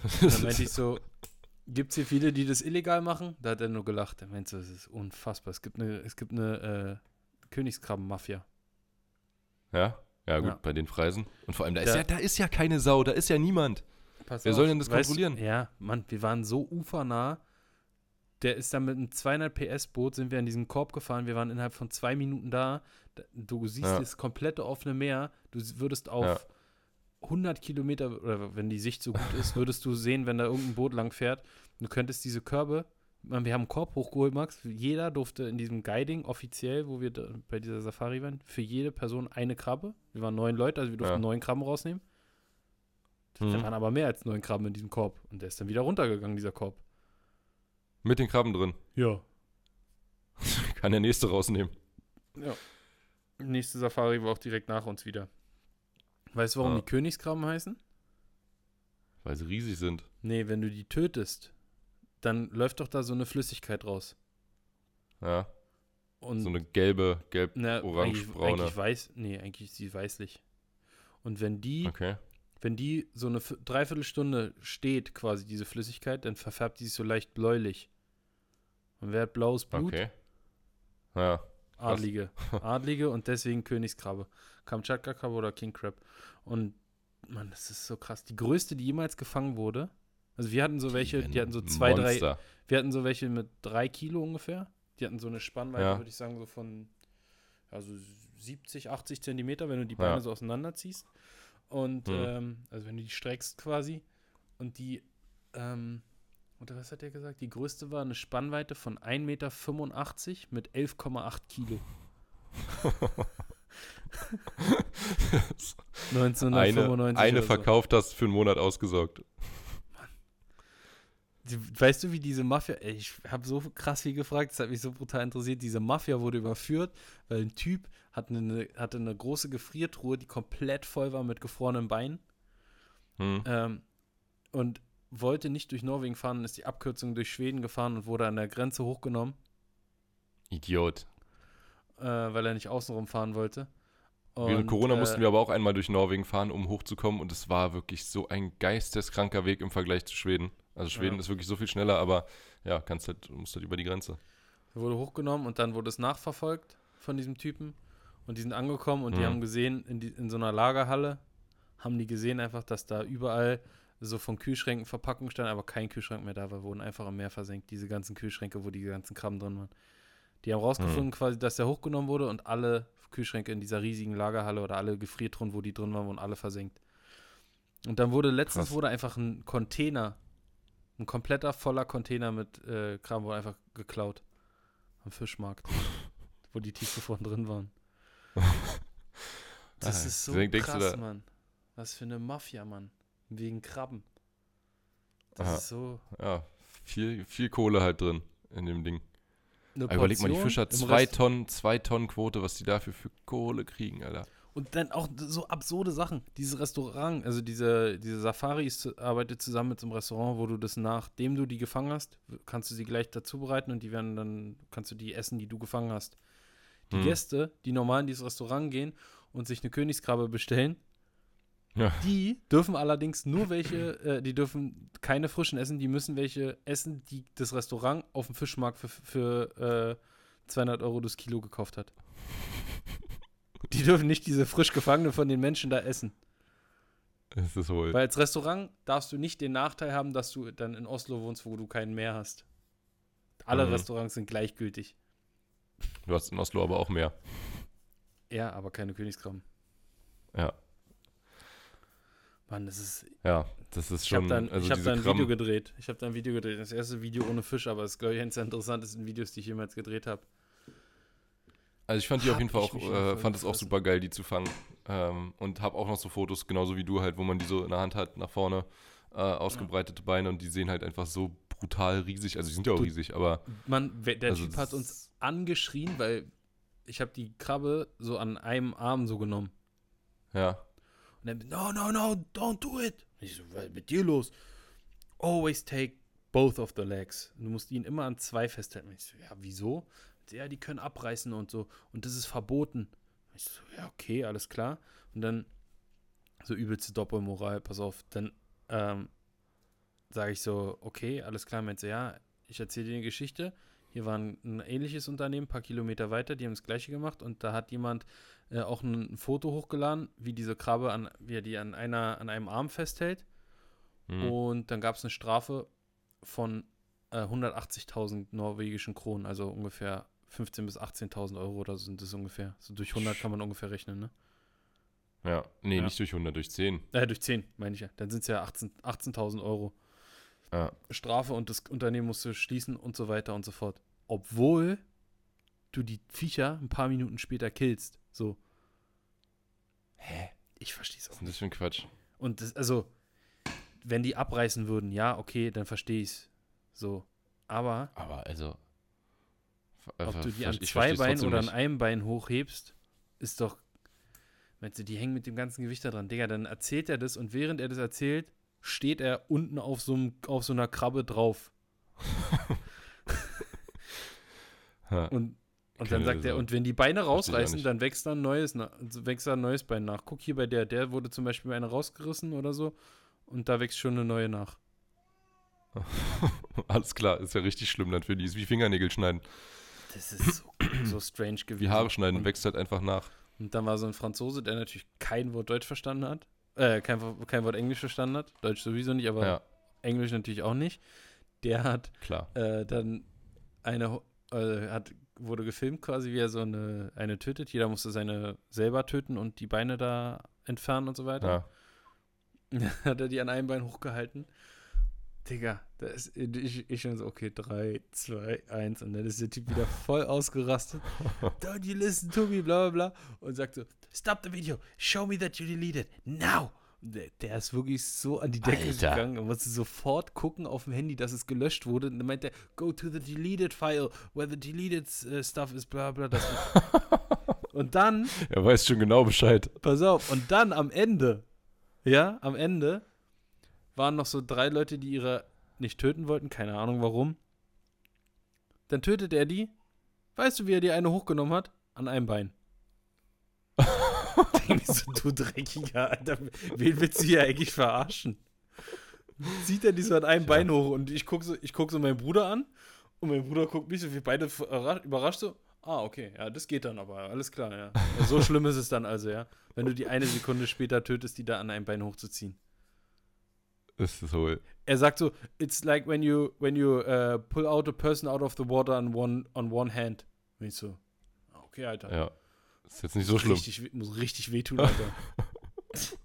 A: [LAUGHS] Und dann meinte ich so, gibt es hier viele, die das illegal machen? Da hat er nur gelacht. Er meinte so, das ist unfassbar. Es gibt eine, es gibt eine äh, Königskrabben-Mafia.
B: ja? Ja, gut,
A: Ja.
B: bei den Preisen. Und vor allem, da ist,
A: Ja.
B: ja, da ist ja keine Sau, da ist ja niemand.
A: Pass
B: Wer
A: auf,
B: soll denn das
A: weißt
B: kontrollieren?
A: Ja, Mann, wir waren so ufernah. Der ist dann mit einem 200 PS Boot, sind wir in diesen Korb gefahren. Wir waren innerhalb von zwei Minuten da. Du siehst
B: Ja.
A: das komplette offene Meer. Du würdest auf
B: Ja.
A: 100 Kilometer, oder wenn die Sicht so gut ist, würdest du sehen, wenn da irgendein Boot lang fährt. Du könntest diese Körbe, man, wir haben einen Korb hochgeholt, Max. Jeder durfte in diesem Guiding offiziell, wo wir bei dieser Safari waren, für jede Person eine Krabbe. Wir waren neun Leute, also wir durften
B: Ja.
A: neun Krabben rausnehmen. Da
B: Mhm.
A: waren aber mehr als neun Krabben in diesem Korb. Und der ist dann wieder runtergegangen, dieser Korb.
B: Mit den Krabben drin.
A: Ja. [LAUGHS]
B: Kann der nächste rausnehmen.
A: Ja. Nächste Safari war auch direkt nach uns wieder. Weißt du, warum
B: Ja.
A: die Königskrabben heißen?
B: Weil sie riesig sind.
A: Nee, wenn du die tötest, dann läuft doch da so eine Flüssigkeit raus.
B: Ja.
A: Und
B: So eine gelbe, gelb,
A: na, eigentlich, eigentlich weiß, nee, eigentlich ist sie weißlich. Und wenn die,
B: Okay.
A: Wenn die so eine Viertel- Dreiviertelstunde steht, quasi diese Flüssigkeit, dann verfärbt die sich so leicht bläulich. Und wer hat blaues Blut?
B: Okay. Ja.
A: Adlige. [LAUGHS] Adlige und deswegen Königskrabbe. Kamtschatka-Krabbe oder King Crab. Und man, das ist so krass. Die größte, die jemals gefangen wurde. Also wir hatten so welche, die, hatten so zwei, drei,
B: Monster.
A: wir hatten so welche mit drei Kilo ungefähr. Die hatten so eine Spannweite,
B: Ja.
A: würde ich sagen, so von also 70, 80 Zentimeter, wenn du die Beine
B: Ja.
A: so auseinanderziehst. Und
B: Mhm.
A: ähm, also wenn du die streckst quasi. Und die, ähm, oder was hat der gesagt? Die größte war eine Spannweite von 1,85 Meter mit 11,8 Kilo. [LAUGHS] 1995.
B: Eine, eine
A: so.
B: verkauft das für einen Monat ausgesorgt.
A: Weißt du, wie diese Mafia, ey, ich habe so krass viel gefragt, das hat mich so brutal interessiert. Diese Mafia wurde überführt, weil ein Typ hatte eine, hatte eine große Gefriertruhe, die komplett voll war mit gefrorenen Beinen
B: Hm.
A: ähm, und wollte nicht durch Norwegen fahren und ist die Abkürzung durch Schweden gefahren und wurde an der Grenze hochgenommen,
B: Idiot.
A: äh, weil er nicht außenrum fahren wollte.
B: Während
A: Und,
B: Corona
A: äh,
B: mussten wir aber auch einmal durch Norwegen fahren, um hochzukommen. Und es war wirklich so ein geisteskranker Weg im Vergleich zu Schweden. Also Schweden
A: Ja.
B: ist wirklich so viel schneller, aber ja, kannst halt, musst halt über die Grenze.
A: Er wurde hochgenommen und dann wurde es nachverfolgt von diesem Typen. Und die sind angekommen und die
B: Mhm.
A: haben gesehen, in, die, in so einer Lagerhalle, haben die gesehen einfach, dass da überall so von Kühlschränken Verpackungen standen, aber kein Kühlschrank mehr da war, wurden einfach im Meer versenkt, diese ganzen Kühlschränke, wo die ganzen Krabben drin waren. Die haben rausgefunden quasi, dass der hochgenommen wurde und alle Kühlschränke in dieser riesigen Lagerhalle oder alle Gefriertruhen, wo die drin waren, wurden alle versenkt. Und dann wurde letztens
B: Krass.
A: wurde einfach ein Container, Ein kompletter voller Container mit äh, Kram wurde einfach geklaut. Am Fischmarkt. [LAUGHS] wo die tiefgefroren drin waren. [LAUGHS] Das ist so krass, Mann. Was für eine Mafia, Mann. Wegen Krabben.
B: Das Aha. ist so. Ja, viel, viel Kohle halt drin in dem Ding. überleg mal, die Fischer zwei Tonnen, zwei Tonnen Quote, was die dafür für Kohle kriegen, Alter.
A: Und dann auch so absurde Sachen. Dieses Restaurant, also diese, diese Safari arbeitet zusammen mit so einem Restaurant, wo du das, nachdem du die gefangen hast, kannst du sie gleich dazu bereiten und die werden dann, kannst du die essen, die du gefangen hast. Die hm. Gäste, die normal in dieses Restaurant gehen und sich eine Königskrabbe bestellen, ja. die dürfen allerdings nur welche, äh, die dürfen keine frischen essen, die müssen welche essen, die das Restaurant auf dem Fischmarkt für, für äh, 200 Euro das Kilo gekauft hat. Die dürfen nicht diese frisch gefangene von den Menschen da essen.
B: Das ist wohl.
A: Weil als Restaurant darfst du nicht den Nachteil haben, dass du dann in Oslo wohnst, wo du keinen Meer hast. Alle mhm. Restaurants sind gleichgültig.
B: Du hast in Oslo aber auch mehr.
A: Ja, aber keine Königskrabben.
B: Ja.
A: Mann, das ist.
B: Ja, das ist schon.
A: Ich habe da, also hab da ein Video gedreht. Ich habe da ein Video gedreht. Das erste Video ohne Fisch, aber es ist, glaube ich, eines der interessantesten Videos, die ich jemals gedreht habe.
B: Also ich fand die auf jeden Fall auch, äh, fand es auch super geil, die zu fangen. Ähm, und habe auch noch so Fotos, genauso wie du halt, wo man die so in der Hand hat, nach vorne, äh, ausgebreitete ja. Beine und die sehen halt einfach so brutal riesig. Also die sind ja auch du, riesig, aber.
A: Man, der also Typ hat uns angeschrien, weil ich habe die Krabbe so an einem Arm so genommen.
B: Ja.
A: Und dann, no, no, no, don't do it. Ich so, was ist mit dir los? Always take both of the legs. Du musst ihn immer an zwei festhalten. Ich so, ja, wieso? Ja, die können abreißen und so. Und das ist verboten. Ich so, ja, okay, alles klar. Und dann so übelste Doppelmoral, pass auf. Dann ähm, sage ich so, okay, alles klar. Meint sie, ja, ich erzähle dir eine Geschichte. Hier war ein, ein, ähnliches Unternehmen, ein paar Kilometer weiter, die haben das gleiche gemacht und da hat jemand äh, auch ein, ein, Foto hochgeladen, wie diese Krabbe an, wie er die an einer, an einem Arm festhält. Mhm. Und dann gab es eine Strafe von äh, 180.000 norwegischen Kronen, also ungefähr 15.000 bis 18.000 Euro oder so sind das ungefähr. So durch 100 kann man ungefähr rechnen, ne?
B: Ja, nee, ja. nicht durch 100, durch 10.
A: Äh, durch 10, meine ich ja. Dann sind es ja 18.000 18 Euro ja. Strafe und das Unternehmen musste schließen und so weiter und so fort. Obwohl du die Viecher ein paar Minuten später killst. So. Hä? Ich verstehe es auch.
B: Ist das für ein Quatsch?
A: Und das, also, wenn die abreißen würden, ja, okay, dann verstehe ich es. So. Aber.
B: Aber also.
A: Ob du die an zwei Beinen oder an einem Bein hochhebst, ist doch. Meinst du, die hängen mit dem ganzen Gewicht da dran. Digga, dann erzählt er das und während er das erzählt, steht er unten auf so, einem, auf so einer Krabbe drauf. [LAUGHS] und und dann sagt er, und wenn die Beine rausreißen, dann wächst da ein neues, wächst da ein neues Bein nach. Guck hier bei der, der wurde zum Beispiel eine rausgerissen oder so und da wächst schon eine neue nach. [LAUGHS]
B: Alles klar, ist ja richtig schlimm dann für die. Ist wie Fingernägel schneiden.
A: Das ist so, [CLEARS THROAT] so strange gewesen.
B: Wie Haare schneiden, und, wächst halt einfach nach.
A: Und dann war so ein Franzose, der natürlich kein Wort Deutsch verstanden hat äh, kein, kein Wort Englisch verstanden hat, Deutsch sowieso nicht, aber ja. Englisch natürlich auch nicht. Der hat
B: Klar.
A: Äh, dann eine, äh, hat, wurde gefilmt quasi, wie er so eine, eine tötet. Jeder musste seine selber töten und die Beine da entfernen und so weiter. Ja. [LAUGHS] hat er die an einem Bein hochgehalten. Digga, da ist, ich, ich schon so, okay, 3, 2, 1 und dann ist der Typ wieder voll ausgerastet. [LAUGHS] Don't you listen to me, bla bla bla. Und sagt so, stop the video, show me that you deleted, now. Der, der, ist wirklich so an die Decke Alter. gegangen und musste sofort gucken auf dem Handy, dass es gelöscht wurde. Und dann meint er, go to the deleted file, where the deleted uh, stuff is, bla bla. Das [LAUGHS] und dann.
B: Er weiß schon genau Bescheid.
A: Pass auf, und dann am Ende, ja, am Ende waren noch so drei Leute, die ihre nicht töten wollten, keine Ahnung warum. Dann tötet er die. Weißt du, wie er die eine hochgenommen hat? An einem Bein. [LAUGHS] So, du Dreckiger, Alter. Wen willst du hier eigentlich verarschen? Sieht er die so an einem ja. Bein hoch und ich gucke so, guck so meinen Bruder an und mein Bruder guckt mich so, wir beide überrascht so. Ah, okay, ja, das geht dann aber, alles klar, ja. So schlimm ist es dann also, ja. Wenn du die eine Sekunde später tötest, die da an einem Bein hochzuziehen.
B: Ist wohl.
A: Er sagt so, it's like when you when you uh, pull out a person out of the water on one on one hand. Und ich so, okay, Alter.
B: Ja. Ist jetzt nicht so schlimm.
A: Richtig, muss richtig wehtun, Alter. [LAUGHS]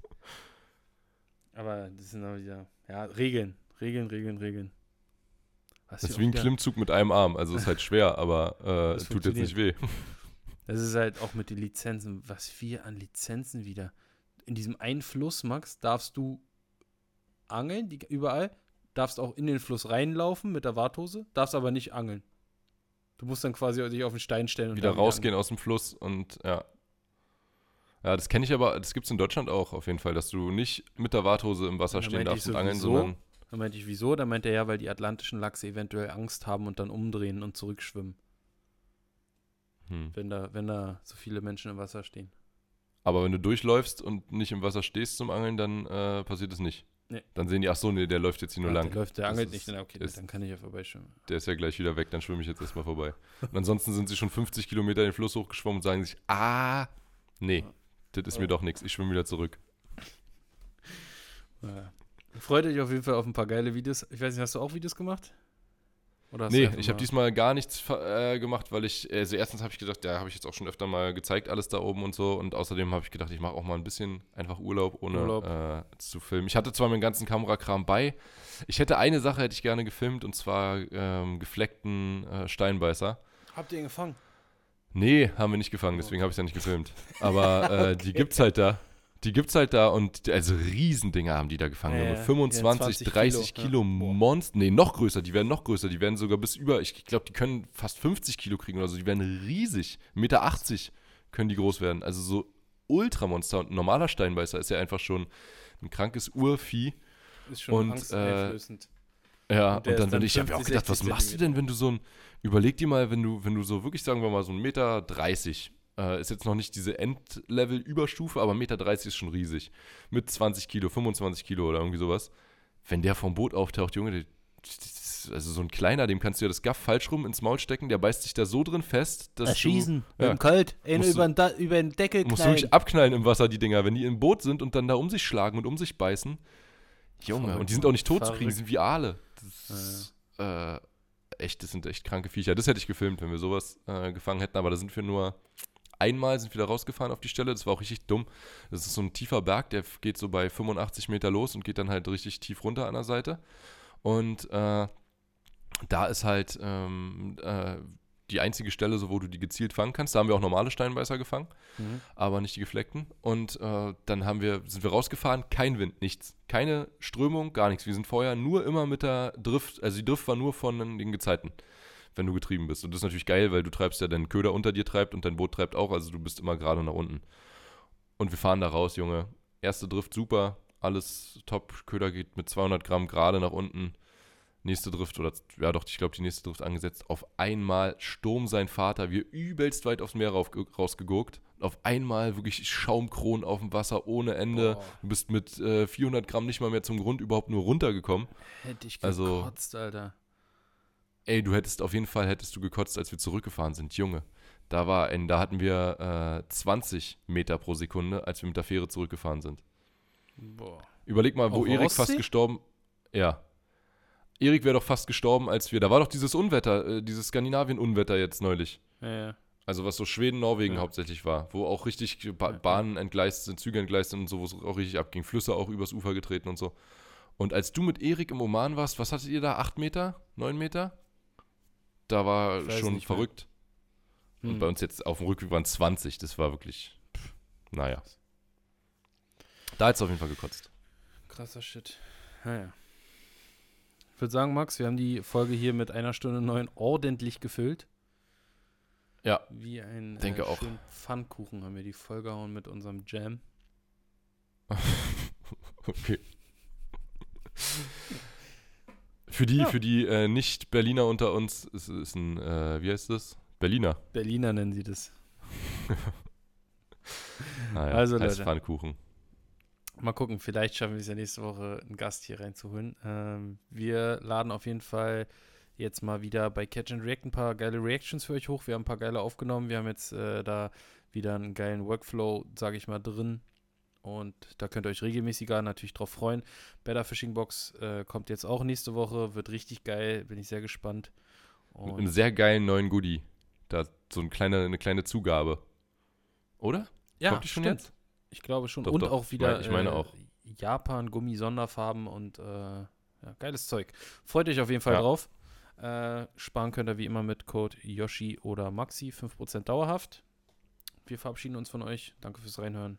A: Aber das sind aber wieder, ja, Regeln. Regeln, Regeln, Regeln.
B: Was das ist wie ein Klimmzug mit einem Arm. Also ist halt schwer, aber äh, tut jetzt nicht weh. [LAUGHS]
A: Das ist halt auch mit den Lizenzen, was wir an Lizenzen wieder. In diesem einen Fluss, Max, darfst du angeln, die, überall, darfst auch in den Fluss reinlaufen mit der Warthose, darfst aber nicht angeln. Du musst dann quasi dich auf den Stein stellen
B: und wieder rausgehen angeln. aus dem Fluss und ja. Ja, das kenne ich aber, das gibt es in Deutschland auch auf jeden Fall, dass du nicht mit der Warthose im Wasser stehen darfst und angeln, sondern.
A: Dann meinte ich, wieso? Dann meinte er ja, weil die atlantischen Lachse eventuell Angst haben und dann umdrehen und zurückschwimmen. Hm. Wenn, da, wenn da so viele Menschen im Wasser stehen.
B: Aber wenn du durchläufst und nicht im Wasser stehst zum Angeln, dann äh, passiert es nicht. Nee. Dann sehen die, ach so, nee, der läuft jetzt hier nur ja, lang.
A: Der läuft, der das angelt ist, nicht, okay, ist, dann kann ich ja vorbeischwimmen.
B: Der ist ja gleich wieder weg, dann schwimme ich jetzt erstmal vorbei. Und ansonsten sind sie schon 50 Kilometer den Fluss hochgeschwommen und sagen sich, ah, nee, ja. das ist ja. mir doch nichts, ich schwimme wieder zurück.
A: Ja. Freut euch auf jeden Fall auf ein paar geile Videos. Ich weiß nicht, hast du auch Videos gemacht?
B: Nee, ich habe diesmal gar nichts äh, gemacht, weil ich, also erstens habe ich gedacht, ja, habe ich jetzt auch schon öfter mal gezeigt, alles da oben und so. Und außerdem habe ich gedacht, ich mache auch mal ein bisschen einfach Urlaub, ohne Urlaub. Äh, zu filmen. Ich hatte zwar meinen ganzen Kamerakram bei. Ich hätte eine Sache hätte ich gerne gefilmt und zwar ähm, gefleckten äh, Steinbeißer.
A: Habt ihr ihn gefangen?
B: Nee, haben wir nicht gefangen, deswegen habe ich es ja nicht gefilmt. Aber okay. Äh, die gibt's halt da. Die gibt's halt da und also Riesendinger haben die da gefangen. Ja, 25, 30 Kilo, Kilo ja. Monster. Nee, noch größer, die werden noch größer. Die werden sogar bis über, ich glaube, die können fast 50 Kilo kriegen oder so. Die werden riesig. 1,80 Meter können die groß werden. Also so Ultramonster. Und ein normaler Steinbeißer ist ja einfach schon ein krankes Urvieh. Ist schon und, angsteinflößend. Äh, ja, und, und dann, dann ich habe mir auch gedacht, was machst du denn, wenn du so ein, überleg dir mal, wenn du, wenn du so wirklich, sagen wir mal, so ein Meter 30 äh, ist jetzt noch nicht diese Endlevel-Überstufe, aber 1,30 Meter ist schon riesig. Mit 20 Kilo, 25 Kilo oder irgendwie sowas. Wenn der vom Boot auftaucht, Junge, also so ein kleiner, dem kannst du ja das Gaff falsch rum ins Maul stecken, der beißt sich da so drin fest, dass
A: Erschießen, du, ja, mit dem Colt, über, den über den Deckel
B: knallen. Musst du wirklich abknallen im Wasser, die Dinger. Wenn die im Boot sind und dann da um sich schlagen und um sich beißen, Junge, Verrückt. und die sind auch nicht tot Verrückt. zu kriegen, sind wie Aale. Das ja. äh, echt, das sind echt kranke Viecher. Das hätte ich gefilmt, wenn wir sowas äh, gefangen hätten, aber da sind wir nur Einmal sind wir da rausgefahren auf die Stelle, das war auch richtig dumm. Das ist so ein tiefer Berg, der geht so bei 85 Meter los und geht dann halt richtig tief runter an der Seite. Und äh, da ist halt ähm, äh, die einzige Stelle, so, wo du die gezielt fangen kannst. Da haben wir auch normale Steinbeißer gefangen, mhm. aber nicht die gefleckten. Und äh, dann haben wir, sind wir rausgefahren, kein Wind, nichts. Keine Strömung, gar nichts. Wir sind vorher nur immer mit der Drift, also die Drift war nur von den Gezeiten wenn du getrieben bist. Und das ist natürlich geil, weil du treibst ja deinen Köder unter dir treibt und dein Boot treibt auch, also du bist immer gerade nach unten. Und wir fahren da raus, Junge. Erste Drift super, alles top. Köder geht mit 200 Gramm gerade nach unten. Nächste Drift, oder ja doch, ich glaube, die nächste Drift angesetzt. Auf einmal Sturm sein Vater, wir übelst weit aufs Meer rauf, rausgeguckt. Auf einmal wirklich Schaumkronen auf dem Wasser ohne Ende. Boah. Du bist mit äh, 400 Gramm nicht mal mehr zum Grund überhaupt nur runtergekommen.
A: Hätte ich also gekotzt, also, Alter.
B: Ey, du hättest auf jeden Fall hättest du gekotzt, als wir zurückgefahren sind, Junge. Da war da hatten wir äh, 20 Meter pro Sekunde, als wir mit der Fähre zurückgefahren sind. Boah. Überleg mal, wo Auf Erik fast gestorben. Ja. Erik wäre doch fast gestorben, als wir. Da war doch dieses Unwetter, äh, dieses Skandinavien-Unwetter jetzt neulich. Ja, ja. Also was so Schweden, Norwegen ja. hauptsächlich war, wo auch richtig ba Bahnen entgleist sind, Züge entgleist sind und so, wo es auch richtig abging. Flüsse auch übers Ufer getreten und so. Und als du mit Erik im Oman warst, was hattet ihr da? Acht Meter? Neun Meter? Da war schon verrückt. Hm. Und bei uns jetzt auf dem Rückweg waren 20. Das war wirklich, pff, naja. Da hat es auf jeden Fall gekotzt.
A: Krasser Shit. Naja. Ich würde sagen, Max, wir haben die Folge hier mit einer Stunde neun ordentlich gefüllt.
B: Ja.
A: Wie ein
B: denke äh, auch.
A: Pfannkuchen haben wir die Folge hauen mit unserem Jam. [LAUGHS]
B: okay. [LAUGHS] Für die, ja. für die äh, Nicht-Berliner unter uns ist, ist ein, äh, wie heißt das? Berliner.
A: Berliner nennen sie das. [LAUGHS]
B: naja, also heißt Leute. Pfannkuchen.
A: Mal gucken, vielleicht schaffen wir es ja nächste Woche, einen Gast hier reinzuholen. Ähm, wir laden auf jeden Fall jetzt mal wieder bei Catch and React ein paar geile Reactions für euch hoch. Wir haben ein paar geile aufgenommen. Wir haben jetzt äh, da wieder einen geilen Workflow, sage ich mal, drin. Und da könnt ihr euch regelmäßiger natürlich drauf freuen. Better Fishing Box äh, kommt jetzt auch nächste Woche, wird richtig geil, bin ich sehr gespannt.
B: Und Mit einem sehr geilen neuen Goodie. Da so eine kleine, eine kleine Zugabe. Oder?
A: Ja, kommt die schon stimmt. jetzt? Ich glaube schon.
B: Doch,
A: und
B: doch.
A: auch wieder
B: ich meine, äh, auch.
A: Japan, Gummi, Sonderfarben und äh, ja, geiles Zeug. Freut euch auf jeden Fall ja. drauf. Äh, sparen könnt ihr wie immer mit Code Yoshi oder Maxi 5% dauerhaft. Wir verabschieden uns von euch. Danke fürs Reinhören.